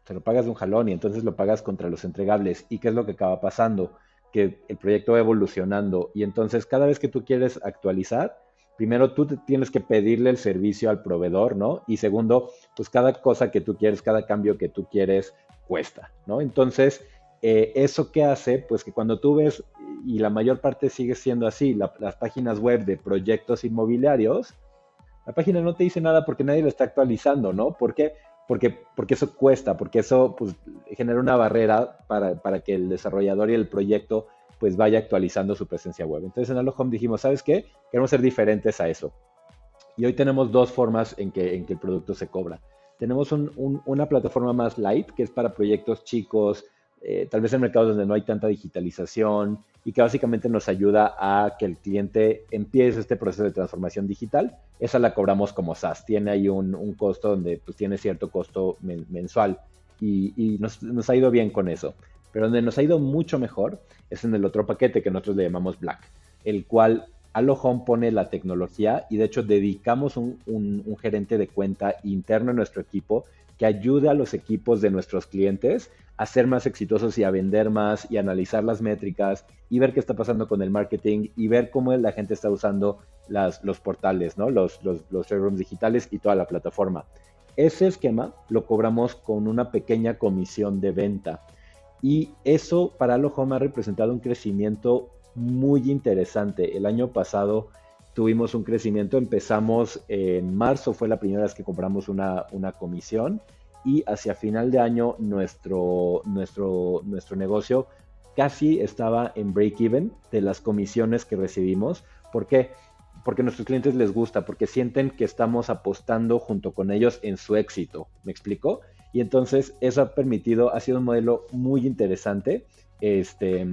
Te lo pagas de un jalón y entonces lo pagas contra los entregables. ¿Y qué es lo que acaba pasando? Que el proyecto va evolucionando y entonces cada vez que tú quieres actualizar, primero tú tienes que pedirle el servicio al proveedor, ¿no? Y segundo, pues cada cosa que tú quieres, cada cambio que tú quieres, cuesta, ¿no? Entonces, eh, ¿eso qué hace? Pues que cuando tú ves, y la mayor parte sigue siendo así, las páginas web de proyectos inmobiliarios, la página no te dice nada porque nadie lo está actualizando, ¿no? ¿Por qué? Porque, porque eso cuesta, porque eso pues, genera una barrera para, para, que el desarrollador y el proyecto pues vaya actualizando su presencia web. Entonces en Home dijimos, ¿sabes qué? Queremos ser diferentes a eso. Y hoy tenemos dos formas en que, en que el producto se cobra. Tenemos una plataforma más light, que es para proyectos chicos, eh, tal vez en mercados donde no hay tanta digitalización y que básicamente nos ayuda a que el cliente empiece este proceso de transformación digital. Esa la cobramos como SaaS. Tiene ahí un, costo donde pues, tiene cierto costo mensual y, nos, ha ido bien con eso. Pero donde nos ha ido mucho mejor es en el otro paquete que nosotros le llamamos Black, el cual Home pone la tecnología y de hecho dedicamos un, un gerente de cuenta interno en nuestro equipo que ayude a los equipos de nuestros clientes a ser más exitosos y a vender más y analizar las métricas y ver qué está pasando con el marketing y ver cómo la gente está usando las, los portales, ¿no? los, los, los showrooms digitales y toda la plataforma. Ese esquema lo cobramos con una pequeña comisión de venta y eso para Home ha representado un crecimiento muy interesante. El año pasado tuvimos un crecimiento, empezamos en marzo, fue la primera vez que compramos una, una comisión y hacia final de año nuestro, nuestro, nuestro negocio casi estaba en break-even de las comisiones que recibimos. ¿Por qué? porque a nuestros clientes les gusta, porque sienten que estamos apostando junto con ellos en su éxito. ¿Me explico? Y entonces eso ha permitido, ha sido un modelo muy interesante, este,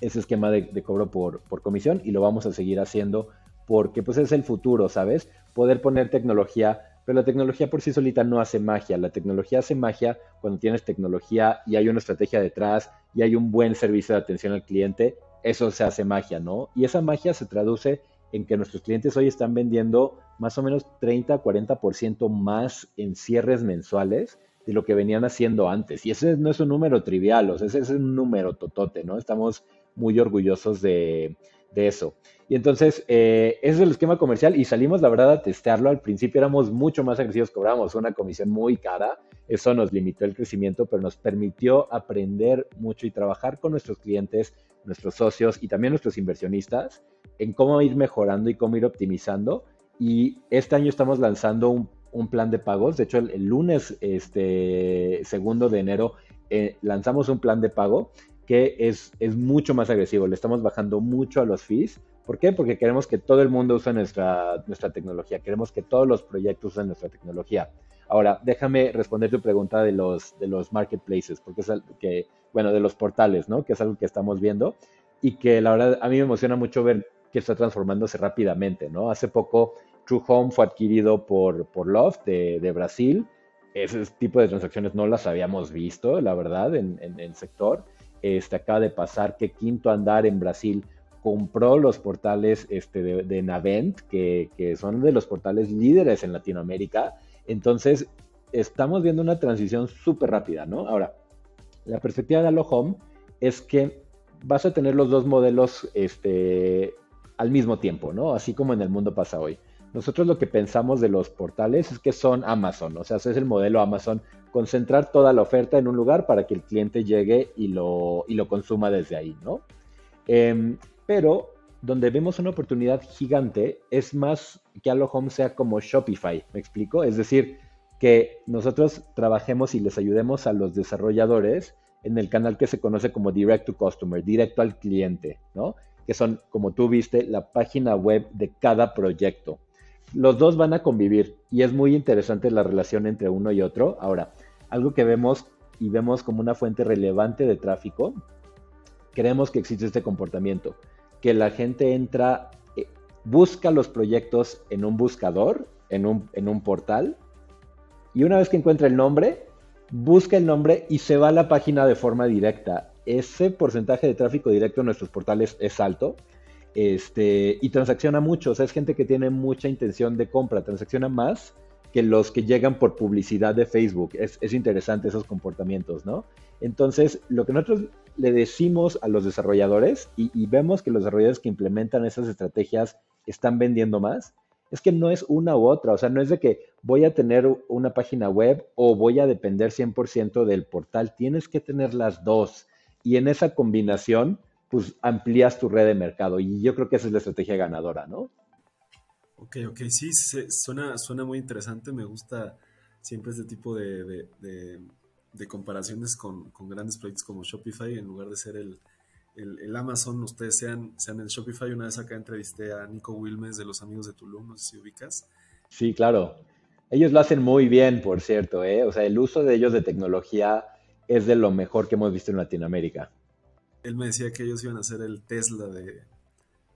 ese esquema de, cobro por, por, comisión y lo vamos a seguir haciendo porque pues es el futuro, ¿sabes? Poder poner tecnología, pero la tecnología por sí solita no hace magia, la tecnología hace magia cuando tienes tecnología y hay una estrategia detrás y hay un buen servicio de atención al cliente, eso se hace magia, ¿no? Y esa magia se traduce en que nuestros clientes hoy están vendiendo más o menos 30, 40% más en cierres mensuales de lo que venían haciendo antes. Y ese no es un número trivial, o sea, ese es un número totote, ¿no? Estamos muy orgullosos de, eso. Y entonces, eh, ese es el esquema comercial y salimos, la verdad, a testearlo. Al principio éramos mucho más agresivos, cobrábamos una comisión muy cara. Eso nos limitó el crecimiento, pero nos permitió aprender mucho y trabajar con nuestros clientes, nuestros socios y también nuestros inversionistas en cómo ir mejorando y cómo ir optimizando. Y este año estamos lanzando un un plan de pagos. De hecho, el, lunes este, segundo de enero eh, lanzamos un plan de pago que es, es mucho más agresivo. Le estamos bajando mucho a los fees. ¿Por qué? Porque queremos que todo el mundo use nuestra, nuestra tecnología. Queremos que todos los proyectos usen nuestra tecnología. Ahora, déjame responder tu pregunta de los, de los marketplaces, porque es algo que, bueno, de los portales, ¿no? Que es algo que estamos viendo y que la verdad a mí me emociona mucho ver que está transformándose rápidamente, ¿no? Hace poco True Home fue adquirido por, por Loft de, Brasil. Ese tipo de transacciones no las habíamos visto, la verdad, en, el sector. Este, acaba de pasar que Quinto Andar en Brasil compró los portales este, de, Navent, que, son de los portales líderes en Latinoamérica. Entonces, estamos viendo una transición súper rápida, ¿no? Ahora, la perspectiva de Allo Home es que vas a tener los dos modelos este, al mismo tiempo, ¿no? Así como en el mundo pasa hoy. Nosotros lo que pensamos de los portales es que son Amazon, o sea, es el modelo Amazon, concentrar toda la oferta en un lugar para que el cliente llegue y lo, y lo consuma desde ahí, ¿no? Em, pero donde vemos una oportunidad gigante es más que Allo Home sea como Shopify, ¿me explico? Es decir, que nosotros trabajemos y les ayudemos a los desarrolladores en el canal que se conoce como Direct to Customer, directo al cliente, ¿no? Que son, como tú viste, la página web de cada proyecto los dos van a convivir y es muy interesante la relación entre uno y otro. Ahora, algo que vemos y vemos como una fuente relevante de tráfico, creemos que existe este comportamiento, que la gente entra, eh, busca los proyectos en un buscador, en un, en un portal, y una vez que encuentra el nombre, busca el nombre y se va a la página de forma directa. Ese porcentaje de tráfico directo en nuestros portales es alto este, y transacciona mucho, o sea, es gente que tiene mucha intención de compra, transacciona más que los que llegan por publicidad de Facebook. Es, interesante esos comportamientos, ¿no? Entonces, lo que nosotros le decimos a los desarrolladores, y, vemos que los desarrolladores que implementan esas estrategias están vendiendo más, es que no es una u otra, o sea, no es de que voy a tener una página web o voy a depender 100% del portal, tienes que tener las dos. Y en esa combinación, pues amplías tu red de mercado. Y yo creo que esa es la estrategia ganadora, ¿no? Ok, ok, sí, suena, suena muy interesante. Me gusta siempre este tipo de, comparaciones con, grandes proyectos como Shopify, en lugar de ser el, Amazon, ustedes sean, sean el Shopify. Una vez acá entrevisté a Nico Wilmes de los Amigos de Tulum, no sé si ubicas. Sí, claro. Ellos lo hacen muy bien, por cierto, ¿eh? O sea, el uso de ellos de tecnología es de lo mejor que hemos visto en Latinoamérica él me decía que ellos iban a ser el Tesla de,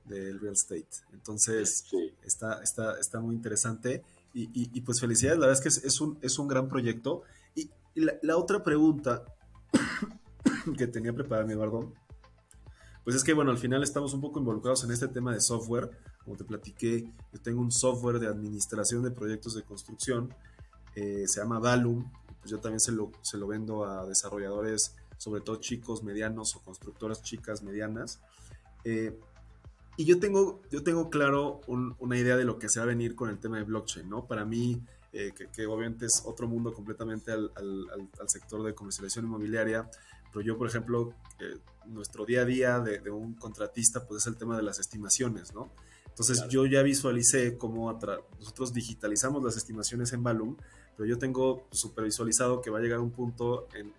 del real estate. Entonces, está, está, está muy interesante. Y, pues felicidades, la verdad es que es, un, es un gran proyecto. Y, la, otra pregunta que tenía preparada mi Eduardo, pues es que bueno, al final estamos un poco involucrados en este tema de software. Como te platiqué, yo tengo un software de administración de proyectos de construcción, eh, se llama Valum, pues yo también se lo, se lo vendo a desarrolladores sobre todo chicos medianos o constructoras chicas medianas. Eh, y yo tengo, yo tengo claro una idea de lo que se va a venir con el tema de blockchain, ¿no? Para mí, eh, que, obviamente es otro mundo completamente al, sector de comercialización inmobiliaria, pero yo, por ejemplo, eh, nuestro día a día de, un contratista, pues es el tema de las estimaciones, ¿no? Entonces yo ya visualicé cómo nosotros digitalizamos las estimaciones en Balloon, pero yo tengo super visualizado que va a llegar un punto en,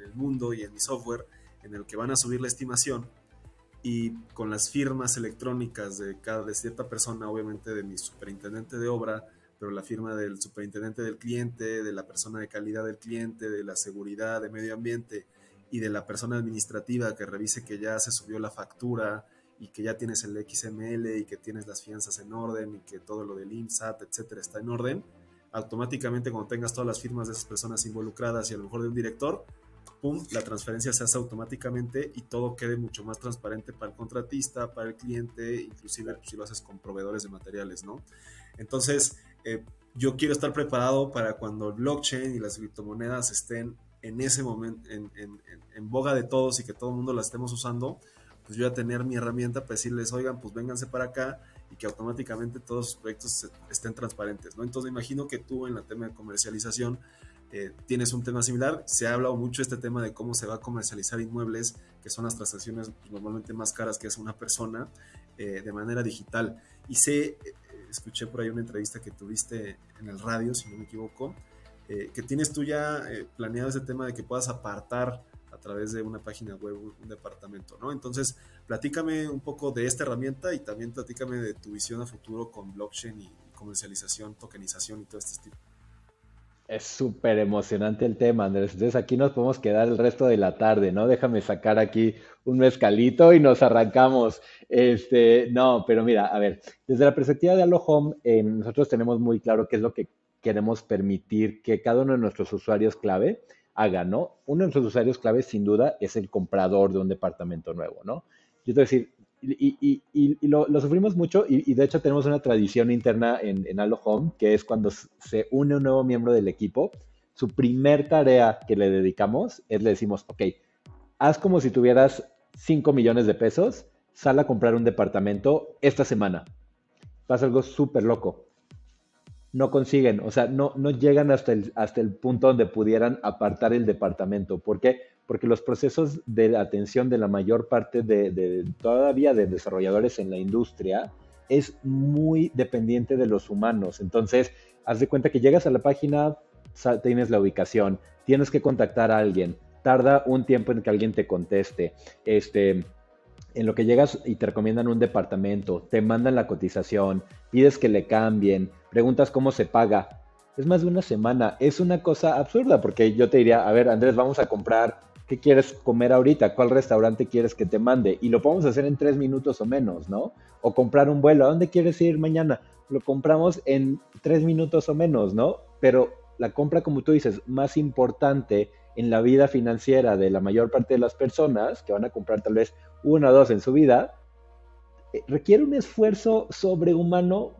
el mundo y en mi software en el que van a subir la estimación y con las firmas electrónicas de cada de cierta persona, obviamente de mi superintendente de obra, pero la firma del superintendente del cliente, de la persona de calidad del cliente, de la seguridad, de medio ambiente y de la persona administrativa que revise que ya se subió la factura y que ya tienes el XML y que tienes las fianzas en orden y que todo lo del IMSAT, etcétera, está en orden, automáticamente cuando tengas todas las firmas de esas personas involucradas y a lo mejor de un director, pum, la transferencia se hace automáticamente y todo quede mucho más transparente para el contratista, para el cliente, inclusive si lo haces con proveedores de materiales, ¿no? Entonces, eh, yo quiero estar preparado para cuando el blockchain y las criptomonedas estén en ese momento, en, en, boga de todos y que todo el mundo la estemos usando, pues yo voy a tener mi herramienta para decirles, oigan, pues vénganse para acá y que automáticamente todos los proyectos estén transparentes, ¿no? Entonces imagino que tú en la tema de comercialización eh, tienes un tema similar. Se ha hablado mucho este tema de cómo se va a comercializar inmuebles, que son las transacciones pues, normalmente más caras que es una persona, eh, de manera digital. Y sé, eh, escuché por ahí una entrevista que tuviste en el radio, si no me equivoco, que tienes tú ya planeado ese tema de que puedas apartar a través de una página web un departamento, ¿no? Entonces, platícame un poco de esta herramienta y también platícame de tu visión a futuro con blockchain y comercialización, tokenización y todo este tipo. Es súper emocionante el tema, Andrés. Entonces aquí nos podemos quedar el resto de la tarde, ¿no? Déjame sacar aquí un mezcalito y nos arrancamos. Este, no, pero mira, a ver, desde la perspectiva de Allo Home, eh, nosotros tenemos muy claro qué es lo que queremos permitir que cada uno de nuestros usuarios clave haga, ¿no? Uno de nuestros usuarios clave, sin duda, es el comprador de un departamento nuevo, ¿no? Yo te voy a decir, y, lo, sufrimos mucho y, de hecho tenemos una tradición interna en, en Allo Home, que es cuando se une un nuevo miembro del equipo, su primer tarea que le dedicamos es le decimos, ok, haz como si tuvieras 5 millones de pesos, sal a comprar un departamento esta semana. Pasa algo súper loco. No consiguen, o sea, no, no llegan hasta el, hasta el punto donde pudieran apartar el departamento. ¿Por qué? porque los procesos de atención de la mayor parte de, todavía de desarrolladores en la industria es muy dependiente de los humanos. Entonces, haz de cuenta que llegas a la página, tienes la ubicación, tienes que contactar a alguien, tarda un tiempo en que alguien te conteste. Este, en lo que llegas y te recomiendan un departamento, te mandan la cotización, pides que le cambien, preguntas cómo se paga. Es más de una semana. Es una cosa absurda porque yo te diría, a ver, Andrés, vamos a comprar ¿qué quieres comer ahorita? ¿Cuál restaurante quieres que te mande? Y lo podemos hacer en tres minutos o menos, ¿no? O comprar un vuelo, ¿a dónde quieres ir mañana? Lo compramos en tres minutos o menos, ¿no? Pero la compra, como tú dices, más importante en la vida financiera de la mayor parte de las personas, que van a comprar tal vez una o dos en su vida, eh, requiere un esfuerzo sobrehumano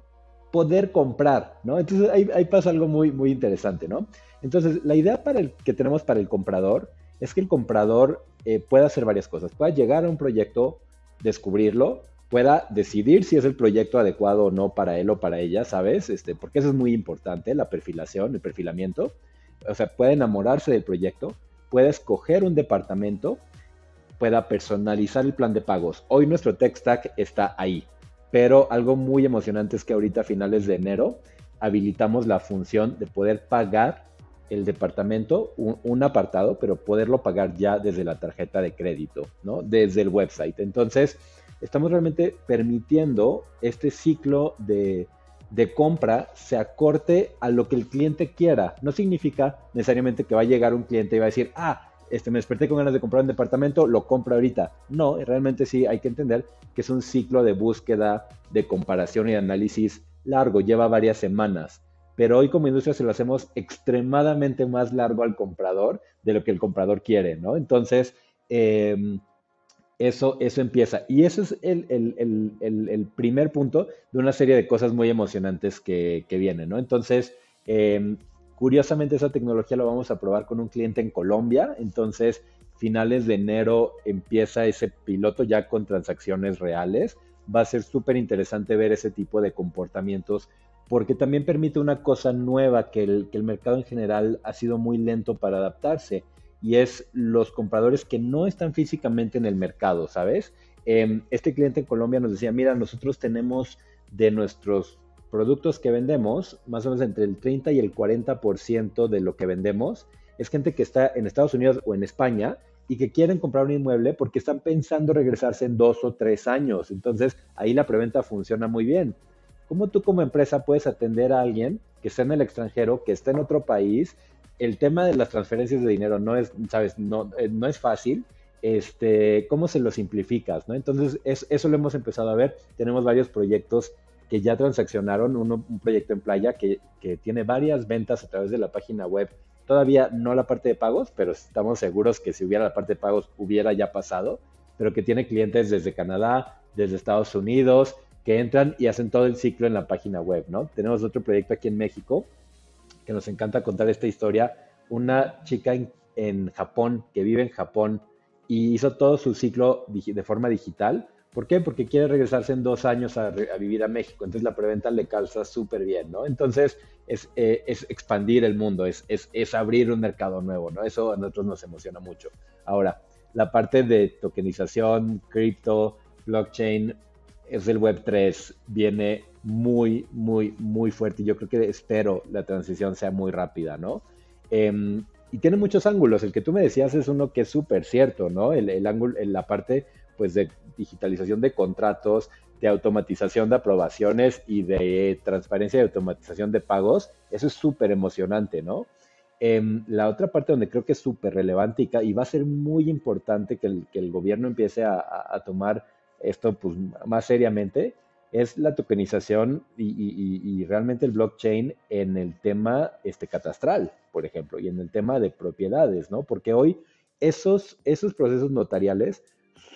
poder comprar, ¿no? Entonces ahí, pasa algo muy, muy interesante, ¿no? Entonces, la idea para el, que tenemos para el comprador es que el comprador eh, pueda hacer varias cosas. Pueda llegar a un proyecto, descubrirlo, pueda decidir si es el proyecto adecuado o no para él o para ella, ¿sabes? Este, porque eso es muy importante, la perfilación, el perfilamiento. O sea, puede enamorarse del proyecto, puede escoger un departamento, pueda personalizar el plan de pagos. Hoy nuestro tech stack está ahí, pero algo muy emocionante es que ahorita a finales de enero habilitamos la función de poder pagar el departamento un, apartado, pero poderlo pagar ya desde la tarjeta de crédito, ¿no? Desde el website. Entonces, estamos realmente permitiendo este ciclo de, compra se acorte a lo que el cliente quiera. No significa necesariamente que va a llegar un cliente y va a decir, ah, este, me desperté con ganas de comprar un departamento, lo compro ahorita. No, realmente sí hay que entender que es un ciclo de búsqueda, de comparación y análisis largo, lleva varias semanas pero hoy como industria se lo hacemos extremadamente más largo al comprador de lo que el comprador quiere, ¿no? Entonces, em, eso, eso empieza. Y ese es el, primer punto de una serie de cosas muy emocionantes que, vienen, ¿no? Entonces, em, curiosamente esa tecnología la vamos a probar con un cliente en Colombia, entonces finales de enero empieza ese piloto ya con transacciones reales. Va a ser súper interesante ver ese tipo de comportamientos porque también permite una cosa nueva que el, que el mercado en general ha sido muy lento para adaptarse, y es los compradores que no están físicamente en el mercado, ¿sabes? Em, este cliente en Colombia nos decía, mira, nosotros tenemos de nuestros productos que vendemos, más o menos entre el 30 y el 40% de lo que vendemos, es gente que está en Estados Unidos o en España y que quieren comprar un inmueble porque están pensando regresarse en dos o tres años. Entonces, ahí la preventa funciona muy bien. ¿Cómo tú como empresa puedes atender a alguien que está en el extranjero, que está en otro país? El tema de las transferencias de dinero no es, sabes, no, eh, no es fácil. Este, ¿Cómo se lo simplificas? ¿no? Entonces, eso lo hemos empezado a ver. Tenemos varios proyectos que ya transaccionaron, uno, un proyecto en playa que, que tiene varias ventas a través de la página web Todavía no la parte de pagos, pero estamos seguros que si hubiera la parte de pagos hubiera ya pasado, pero que tiene clientes desde Canadá, desde Estados Unidos, que entran y hacen todo el ciclo en la página web, ¿no? Tenemos otro proyecto aquí en México que nos encanta contar esta historia. Una chica en, Japón, que vive en Japón y hizo todo su ciclo de forma digital. ¿Por qué? Porque quiere regresarse en dos años a, vivir a México. Entonces la preventa le calza súper bien, ¿no? Entonces eh, es, expandir el mundo, es, es, abrir un mercado nuevo, ¿no? Eso a nosotros nos emociona mucho. Ahora, la parte de tokenización, cripto, blockchain, es el Web 3, viene muy, muy, muy fuerte. Yo creo que espero la transición sea muy rápida, ¿no? Em, y tiene muchos ángulos. El que tú me decías es uno que es súper cierto, ¿no? El, el ángulo, la parte, pues, de digitalización de contratos, de automatización de aprobaciones y de transparencia y automatización de pagos, eso es súper emocionante, ¿no? Em, la otra parte donde creo que es súper relevante y, va a ser muy importante que el, gobierno empiece a, tomar esto pues, más seriamente es la tokenización y, realmente el blockchain en el tema este, catastral, por ejemplo, y en el tema de propiedades, ¿no? Porque hoy esos, esos procesos notariales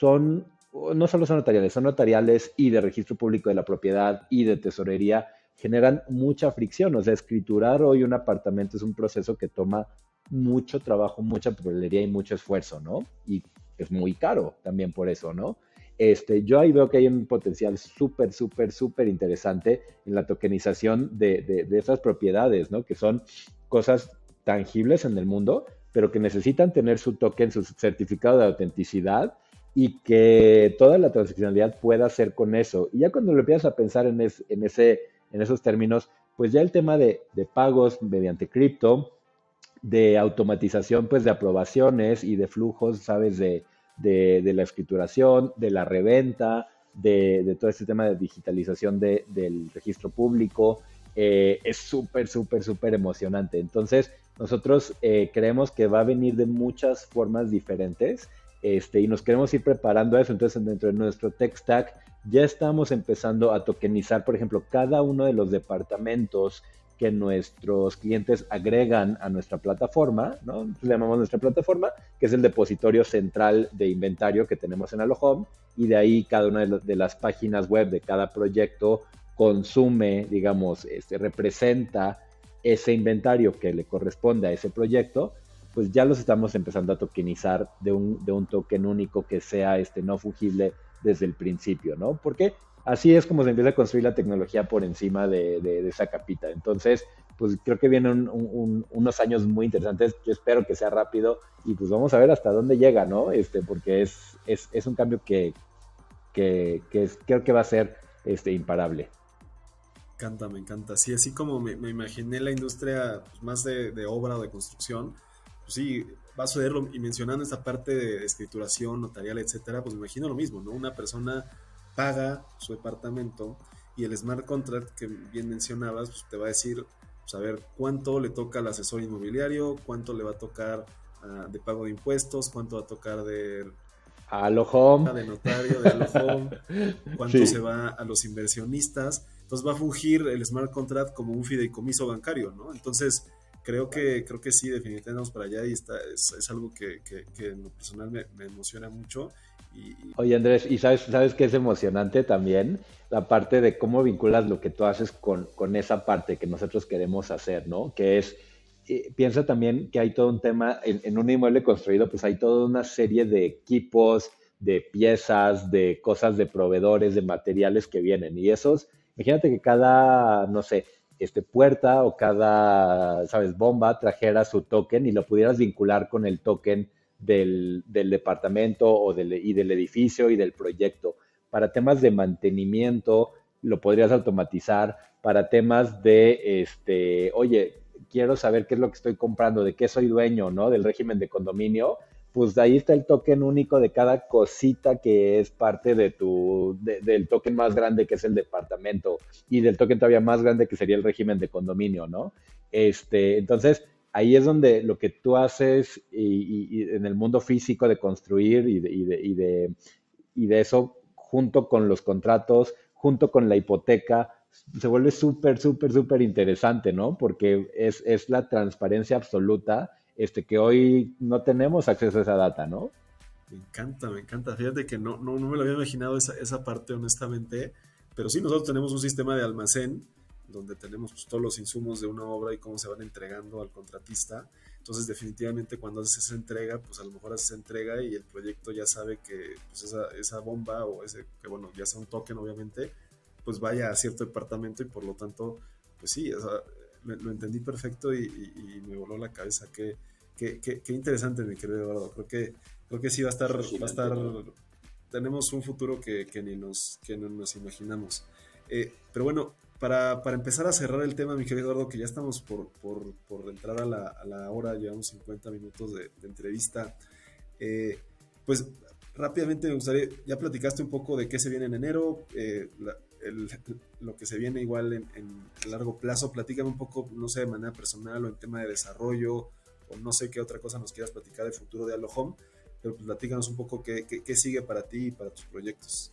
son no solo son notariales, son notariales y de registro público de la propiedad y de tesorería, generan mucha fricción. O sea, escriturar hoy un apartamento es un proceso que toma mucho trabajo, mucha probabilidad y mucho esfuerzo, ¿no? Y es muy caro también por eso, ¿no? Este, yo ahí veo que hay un potencial súper, súper, súper interesante en la tokenización de, de, de esas propiedades, ¿no? Que son cosas tangibles en el mundo, pero que necesitan tener su token, su certificado de autenticidad y que toda la transaccionalidad pueda ser con eso. Y ya cuando lo empiezas a pensar en, en, ese, en esos términos, pues ya el tema de, pagos mediante cripto, de automatización pues de aprobaciones y de flujos, sabes, de, la escrituración, de la reventa, de, todo este tema de digitalización del registro público, eh, es súper, súper, súper emocionante. Entonces, nosotros eh, creemos que va a venir de muchas formas diferentes este, y nos queremos ir preparando a eso. Entonces, dentro de nuestro tech ya estamos empezando a tokenizar, por ejemplo, cada uno de los departamentos que nuestros clientes agregan a nuestra plataforma, ¿no? le llamamos nuestra plataforma, que es el depositorio central de inventario que tenemos en Alohome, y de ahí cada una de, las páginas web de cada proyecto consume, digamos, este, representa ese inventario que le corresponde a ese proyecto pues ya los estamos empezando a tokenizar de un, de un token único que sea este no fungible desde el principio, ¿no? Porque así es como se empieza a construir la tecnología por encima de, esa capita. Entonces, pues creo que vienen unos años muy interesantes. Yo espero que sea rápido y pues vamos a ver hasta dónde llega, ¿no? Este, porque es, es, un cambio que, que, creo que va a ser este, imparable. Me encanta, me encanta. Sí, así como me, imaginé la industria pues, más de, de obra o de construcción, pues sí, va a sucederlo, y mencionando esta parte de escrituración, notarial, etcétera, pues me imagino lo mismo, ¿no? Una persona paga su departamento y el smart contract que bien mencionabas, pues te va a decir, pues a ver, cuánto le toca al asesor inmobiliario, cuánto le va a tocar ah, de pago de impuestos, cuánto va a tocar de Alohome. De notario, de Alohome, cuánto se va a los inversionistas. Entonces va a fungir el smart contract como un fideicomiso bancario, ¿no? Entonces, creo que, creo que sí, definitivamente vamos para allá y está, es, algo que, en lo personal me, emociona mucho. Oye Andrés, ¿y sabes, sabes qué es emocionante también? La parte de cómo vinculas lo que tú haces con, con esa parte que nosotros queremos hacer, ¿no? Que es, eh, piensa también que hay todo un tema, en, en un inmueble construido, pues hay toda una serie de equipos, de piezas, de cosas de proveedores, de materiales que vienen. Y esos, imagínate que cada, no sé, este, puerta o cada, sabes, bomba trajera su token y lo pudieras vincular con el token del, departamento o del, y del edificio y del proyecto. Para temas de mantenimiento, lo podrías automatizar. Para temas de, este, oye, quiero saber qué es lo que estoy comprando, de qué soy dueño, ¿no? Del régimen de condominio, pues ahí está el token único de cada cosita que es parte de tu, del token más grande que es el departamento y del token todavía más grande que sería el régimen de condominio, ¿no? Este, entonces, ahí es donde lo que tú haces y, en el mundo físico de construir y de, y de, y de eso, junto con los contratos, junto con la hipoteca, se vuelve súper, súper, súper interesante, ¿no? Porque es, es la transparencia absoluta este, que hoy no tenemos acceso a esa data, ¿no? Me encanta, me encanta. Fíjate que no, no, me lo había imaginado esa, esa, parte, honestamente. Pero sí, nosotros tenemos un sistema de almacén donde tenemos pues, todos los insumos de una obra y cómo se van entregando al contratista. Entonces, definitivamente, cuando haces esa entrega, pues a lo mejor haces esa entrega y el proyecto ya sabe que pues, esa, esa bomba o ese, que bueno, ya sea un token, obviamente, pues vaya a cierto departamento y por lo tanto, pues sí, o sea, lo, entendí perfecto y, me voló la cabeza. Qué, qué, qué, interesante, mi querido Eduardo. Creo que, creo que sí va a estar, va a estar, tenemos un futuro que, que ni nos, que no nos imaginamos. Eh, pero bueno, para, para, empezar a cerrar el tema, mi querido Eduardo, que ya estamos por, por, por entrar a la, a la, hora, llevamos 50 minutos de, entrevista, eh, pues rápidamente me gustaría, ya platicaste un poco de qué se viene en enero, eh, lo que se viene igual en, largo plazo. Platícame un poco, no sé, de manera personal o en tema de desarrollo, o no sé qué otra cosa nos quieras platicar del futuro de Alohome, pero pues platícanos un poco qué, qué, sigue para ti y para tus proyectos.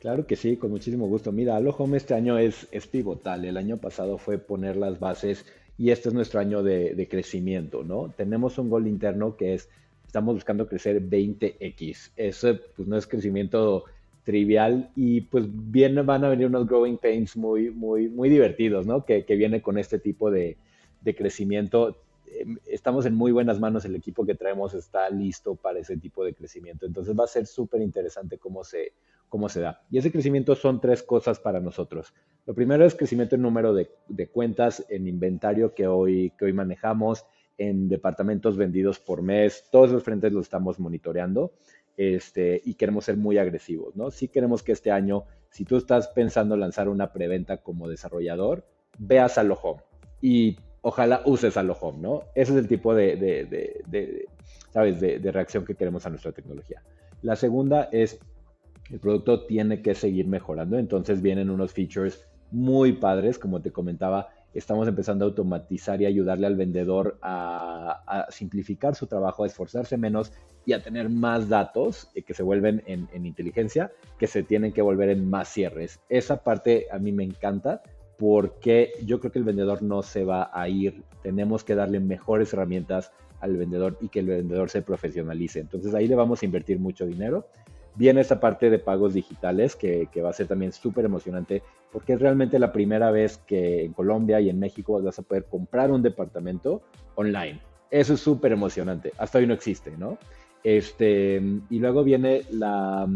Claro que sí, con muchísimo gusto. Mira, Alohome este año es, es pivotal. El año pasado fue poner las bases y este es nuestro año de, de crecimiento, ¿no? Tenemos un gol interno que es, estamos buscando crecer 20x. Eso pues no es crecimiento trivial y pues bien van a venir unos growing pains muy, muy, muy divertidos, ¿no? Que, que viene con este tipo de, de, crecimiento. Em, estamos en muy buenas manos, el equipo que traemos está listo para ese tipo de crecimiento, entonces va a ser súper interesante cómo se, cómo se da. Y ese crecimiento son tres cosas para nosotros. Lo primero es crecimiento en número de, de cuentas, en inventario que hoy, que hoy manejamos, en departamentos vendidos por mes, todos los frentes los estamos monitoreando este, y queremos ser muy agresivos, ¿no? Sí queremos que este año, si tú estás pensando lanzar una preventa como desarrollador, veas a Home y ojalá uses a Home, ¿no? Ese es el tipo de, de, ¿sabes?, de, reacción que queremos a nuestra tecnología. La segunda es, el producto tiene que seguir mejorando, entonces vienen unos features muy padres, como te comentaba, estamos empezando a automatizar y ayudarle al vendedor a, simplificar su trabajo, a esforzarse menos y a tener más datos que se vuelven en, inteligencia, que se tienen que volver en más cierres. Esa parte a mí me encanta porque yo creo que el vendedor no se va a ir. Tenemos que darle mejores herramientas al vendedor y que el vendedor se profesionalice. Entonces ahí le vamos a invertir mucho dinero. Viene esta parte de pagos digitales que, va a ser también súper emocionante porque es realmente la primera vez que en Colombia y en México vas a poder comprar un departamento online. Eso es súper emocionante. Hasta hoy no existe, ¿no? Este, y luego viene la,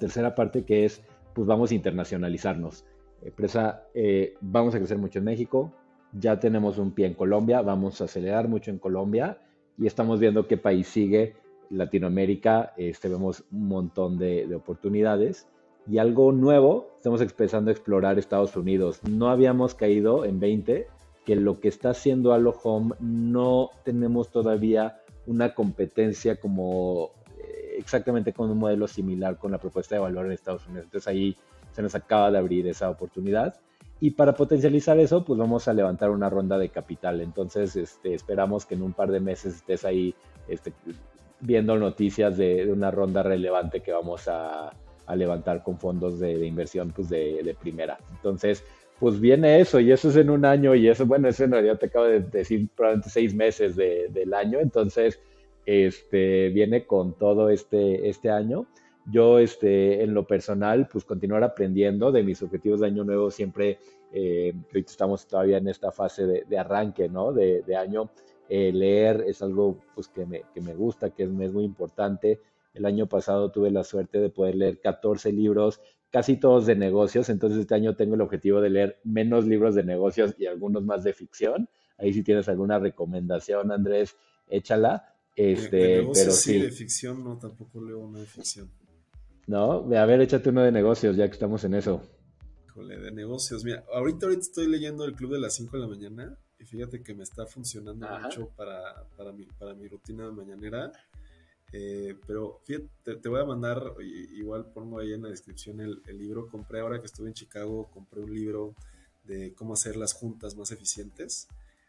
tercera parte que es, pues vamos a internacionalizarnos. Empresa, eh, vamos a crecer mucho en México, ya tenemos un pie en Colombia, vamos a acelerar mucho en Colombia y estamos viendo qué país sigue. Latinoamérica, este, vemos un montón de, de oportunidades. Y algo nuevo, estamos empezando a explorar Estados Unidos. No habíamos caído en 20, que lo que está haciendo Alo Home no tenemos todavía una competencia como eh, exactamente con un modelo similar con la propuesta de valor en Estados Unidos. Entonces ahí se nos acaba de abrir esa oportunidad. Y para potencializar eso, pues vamos a levantar una ronda de capital. Entonces este, esperamos que en un par de meses estés ahí este, viendo noticias de, una ronda relevante que vamos a, levantar con fondos de, inversión pues de, de primera. Entonces, pues viene eso, y eso es en un año, y eso, bueno, eso en realidad te acabo de decir probablemente seis meses del año, entonces, este, viene con todo este, este año. Yo, este, en lo personal, pues continuar aprendiendo de mis objetivos de año nuevo, siempre, eh, estamos todavía en esta fase de, arranque, ¿no? De, año, eh, leer es algo, pues, que me, que me gusta, que es, es muy importante. El año pasado tuve la suerte de poder leer 14 libros casi todos de negocios, entonces este año tengo el objetivo de leer menos libros de negocios y algunos más de ficción. Ahí si tienes alguna recomendación, Andrés, échala. Este, de, pero sí, de ficción no, tampoco leo uno de ficción. No, a ver, échate uno de negocios, ya que estamos en eso. Híjole, de negocios. Mira, ahorita, ahorita estoy leyendo el Club de las 5 de la mañana y fíjate que me está funcionando mucho para, para, mi, para mi rutina mañanera. Eh, pero fíjate, te, voy a mandar, igual pongo ahí en la descripción el, libro. Compré ahora que estuve en Chicago, compré un libro de cómo hacer las juntas más eficientes.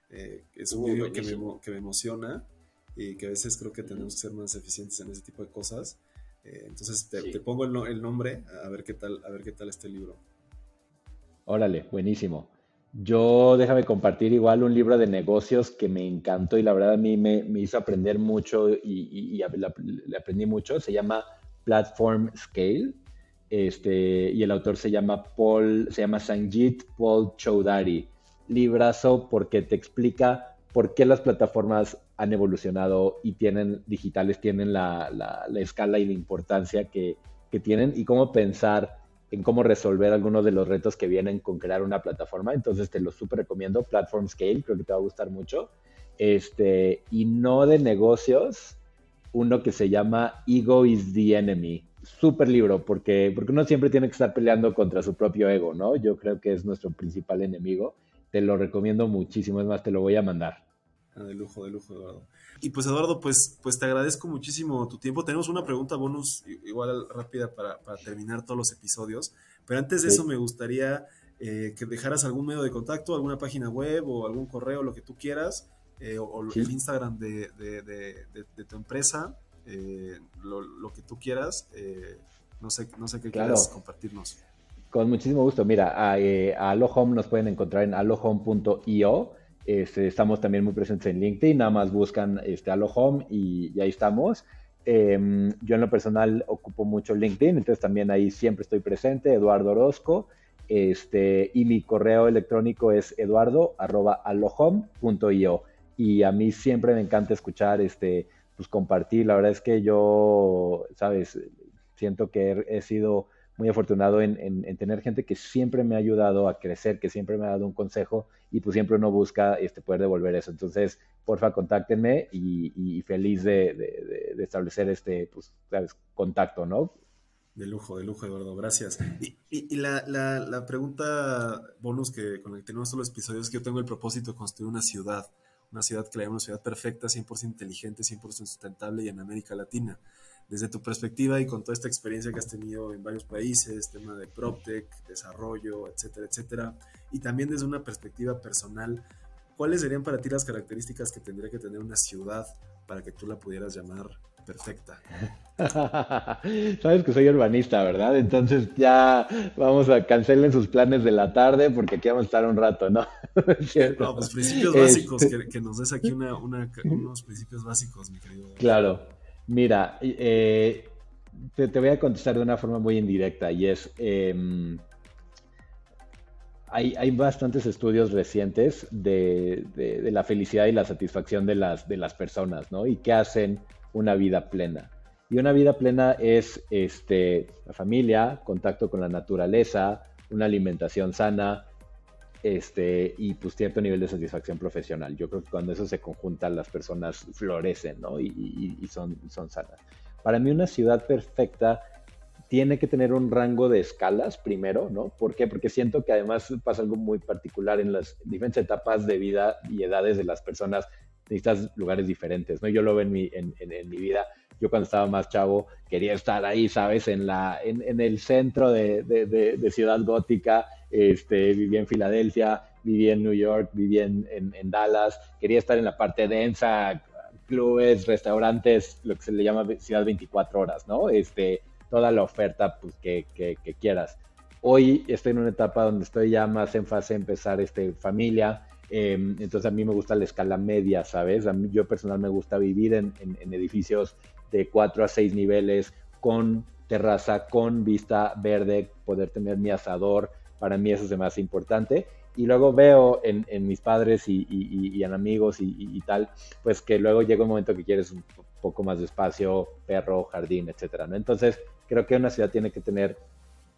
Eh, es un uh, libro que me, que me, emociona y que a veces creo que tenemos que ser más eficientes en ese tipo de cosas. Eh, entonces te, pongo el, el, nombre a ver qué tal, a ver qué tal este libro. Órale, buenísimo. Yo déjame compartir igual un libro de negocios que me encantó y la verdad a mí me, hizo aprender mucho y, le aprendí mucho. Se llama Platform Scale. Este, y el autor se llama Paul, se llama Sanjit Paul Choudhary. Librazo porque te explica por qué las plataformas han evolucionado y tienen digitales, tienen la, escala y la importancia que, que tienen y cómo pensar en cómo resolver algunos de los retos que vienen con crear una plataforma. Entonces te lo súper recomiendo, Platform Scale, creo que te va a gustar mucho. Este, y no de negocios, uno que se llama Ego is the Enemy. Súper libro, porque, porque uno siempre tiene que estar peleando contra su propio ego, ¿no? Yo creo que es nuestro principal enemigo. Te lo recomiendo muchísimo, es más, te lo voy a mandar. Ah, de lujo, de lujo, Eduardo. Y pues Eduardo, pues, pues te agradezco muchísimo tu tiempo. Tenemos una pregunta bonus igual rápida para, terminar todos los episodios. Pero antes de eso me gustaría eh, que dejaras algún medio de contacto, alguna página web o algún correo, lo que tú quieras, eh, o, el Instagram de, tu empresa, eh, lo, que tú quieras. no, sé, no sé qué quieras compartirnos. Con muchísimo gusto. Mira, a, a Alohome nos pueden encontrar en alohome.io este, estamos también muy presentes en LinkedIn, nada más buscan este, Home y, ahí estamos. Em, yo en lo personal ocupo mucho LinkedIn, entonces también ahí siempre estoy presente, Eduardo Orozco. Este, y mi correo electrónico es eduardo.alohome.io. Y a mí siempre me encanta escuchar, este, pues compartir. La verdad es que yo, sabes, siento que he sido muy afortunado en, tener gente que siempre me ha ayudado a crecer, que siempre me ha dado un consejo y pues siempre uno busca este, poder devolver eso. Entonces, porfa, contáctenme y, feliz de, establecer este, pues, contacto, ¿no? De lujo, de lujo, Eduardo, gracias. Y, la, pregunta bonus que, con la que tenemos todos los episodios es que yo tengo el propósito de construir una ciudad, una ciudad que la una ciudad perfecta, 100% inteligente, 100% sustentable y en América Latina desde tu perspectiva y con toda esta experiencia que has tenido en varios países, tema de PropTech, desarrollo, etcétera, etcétera, y también desde una perspectiva personal, ¿cuáles serían para ti las características que tendría que tener una ciudad para que tú la pudieras llamar perfecta? Sabes que soy urbanista, ¿verdad? Entonces ya vamos a cancelar sus planes de la tarde porque aquí vamos a estar un rato, ¿no? no, pues principios básicos, este que, nos des aquí unos principios básicos, mi querido. Claro. Mira, eh, te, voy a contestar de una forma muy indirecta y es, em, hay, bastantes estudios recientes de, la felicidad y la satisfacción de las, de las personas, ¿no? Y qué hacen una vida plena. Y una vida plena es este, la familia, contacto con la naturaleza, una alimentación sana, este, y pues cierto nivel de satisfacción profesional. Yo creo que cuando eso se conjunta las personas florecen, ¿no? Y, son, son sanas. Para mí una ciudad perfecta tiene que tener un rango de escalas primero, ¿no? ¿Por qué? Porque siento que además pasa algo muy particular en las diferentes etapas de vida y edades de las personas. Necesitas lugares diferentes, ¿no? Yo lo veo en mi, en, mi vida. Yo cuando estaba más chavo quería estar ahí, ¿sabes? En, la, en, el centro de, de, de Ciudad Gótica, este, vivía en Filadelfia, vivía en New York, vivía en, Dallas, quería estar en la parte densa, clubes, restaurantes, lo que se le llama ciudad 24 horas, ¿no? Este, toda la oferta pues, que, quieras. Hoy estoy en una etapa donde estoy ya más en fase de empezar este, familia, em, entonces a mí me gusta la escala media, ¿sabes? A mí, yo personal me gusta vivir en, en edificios de 4 a 6 niveles con terraza, con vista verde, poder tener mi asador, para mí eso es más importante. Y luego veo en, mis padres y, en amigos y, tal, pues que luego llega un momento que quieres un poco más de espacio, perro, jardín, etcétera, ¿no? Entonces, creo que una ciudad tiene que tener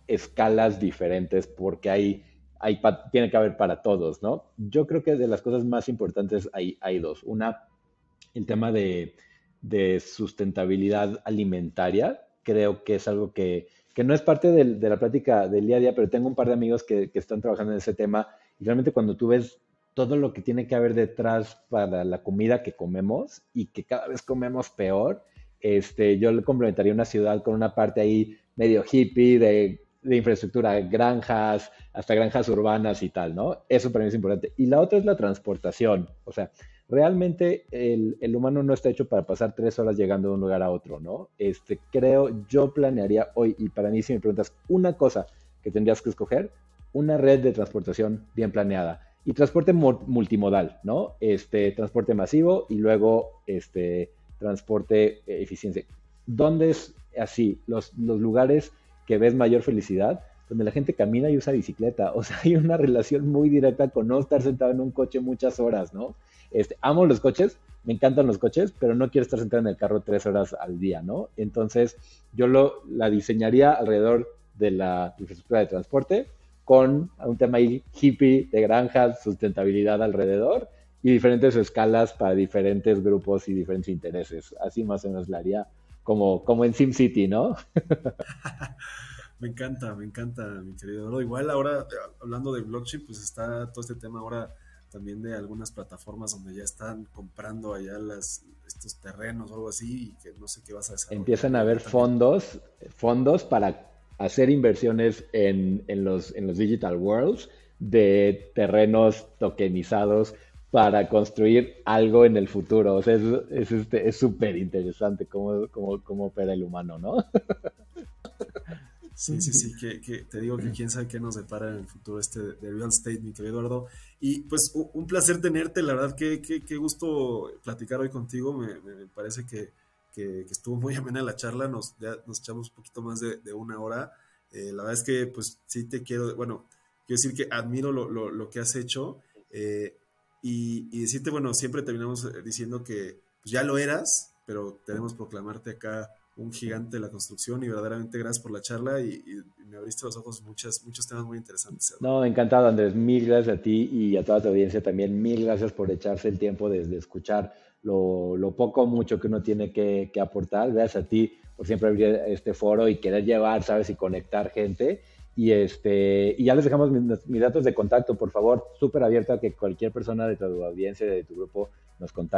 escalas diferentes porque hay, hay tiene que haber para todos, ¿no? Yo creo que de las cosas más importantes hay, hay dos. Una, el tema de, de sustentabilidad alimentaria, creo que es algo que que no es parte de la plática del día a día, pero tengo un par de amigos que, están trabajando en ese tema y realmente cuando tú ves todo lo que tiene que haber detrás para la comida que comemos y que cada vez comemos peor Este, yo le complementaría una ciudad con una parte ahí medio hippie de, de infraestructura, granjas, hasta granjas urbanas y tal, ¿no? Eso para mí es importante. Y la otra es la transportación. O sea, realmente el, humano no está hecho para pasar tres horas llegando de un lugar a otro, ¿no? Este, creo, yo planearía hoy, y para mí si me preguntas una cosa que tendrías que escoger, una red de transportación bien planeada. Y transporte multimodal, ¿no? Este, transporte masivo y luego este, transporte eficiente. ¿Dónde es así? Los, los lugares que ves mayor felicidad, donde la gente camina y usa bicicleta. O sea, hay una relación muy directa con no estar sentado en un coche muchas horas, ¿no? Este, amo los coches, me encantan los coches, pero no quiero estar sentado en el carro tres horas al día, ¿no? Entonces, yo lo, la diseñaría alrededor de la infraestructura de transporte con un tema ahí hippie de granjas, sustentabilidad alrededor y diferentes escalas para diferentes grupos y diferentes intereses. Así más o menos la haría como, como en SimCity, ¿no? me encanta, me encanta, mi querido Igual ahora, hablando de blockchain, pues está todo este tema ahora también de algunas plataformas donde ya están comprando allá las, estos terrenos o algo así y que no sé qué vas a hacer. Empiezan a haber fondos, fondos para hacer inversiones en, en, los, en los digital worlds de terrenos tokenizados para construir algo en el futuro. O sea, es súper este, interesante cómo, cómo, cómo opera el humano, ¿no? Sí, sí, sí, que, que, te digo que quién sabe qué nos depara en el futuro este de real estate, mi querido Eduardo. Y pues un placer tenerte, la verdad que qué gusto platicar hoy contigo, me, me parece que, que, estuvo muy amena la charla, nos, ya nos echamos un poquito más de, de una hora. Eh, la verdad es que pues sí te quiero, bueno, quiero decir que admiro lo, lo, lo que has hecho eh, y, y, decirte, bueno, siempre terminamos diciendo que pues, ya lo eras, pero queremos proclamarte acá un gigante de la construcción y verdaderamente gracias por la charla y, y me abriste los ojos muchas, muchos temas muy interesantes. No, encantado Andrés, mil gracias a ti y a toda tu audiencia también, mil gracias por echarse el tiempo de, de escuchar lo, lo, poco o mucho que uno tiene que, que, aportar, gracias a ti por siempre abrir este foro y querer llevar, sabes, y conectar gente. Y, este, y ya les dejamos mis, mis datos de contacto, por favor, súper abierto a que cualquier persona de tu audiencia, de tu grupo, nos contacte.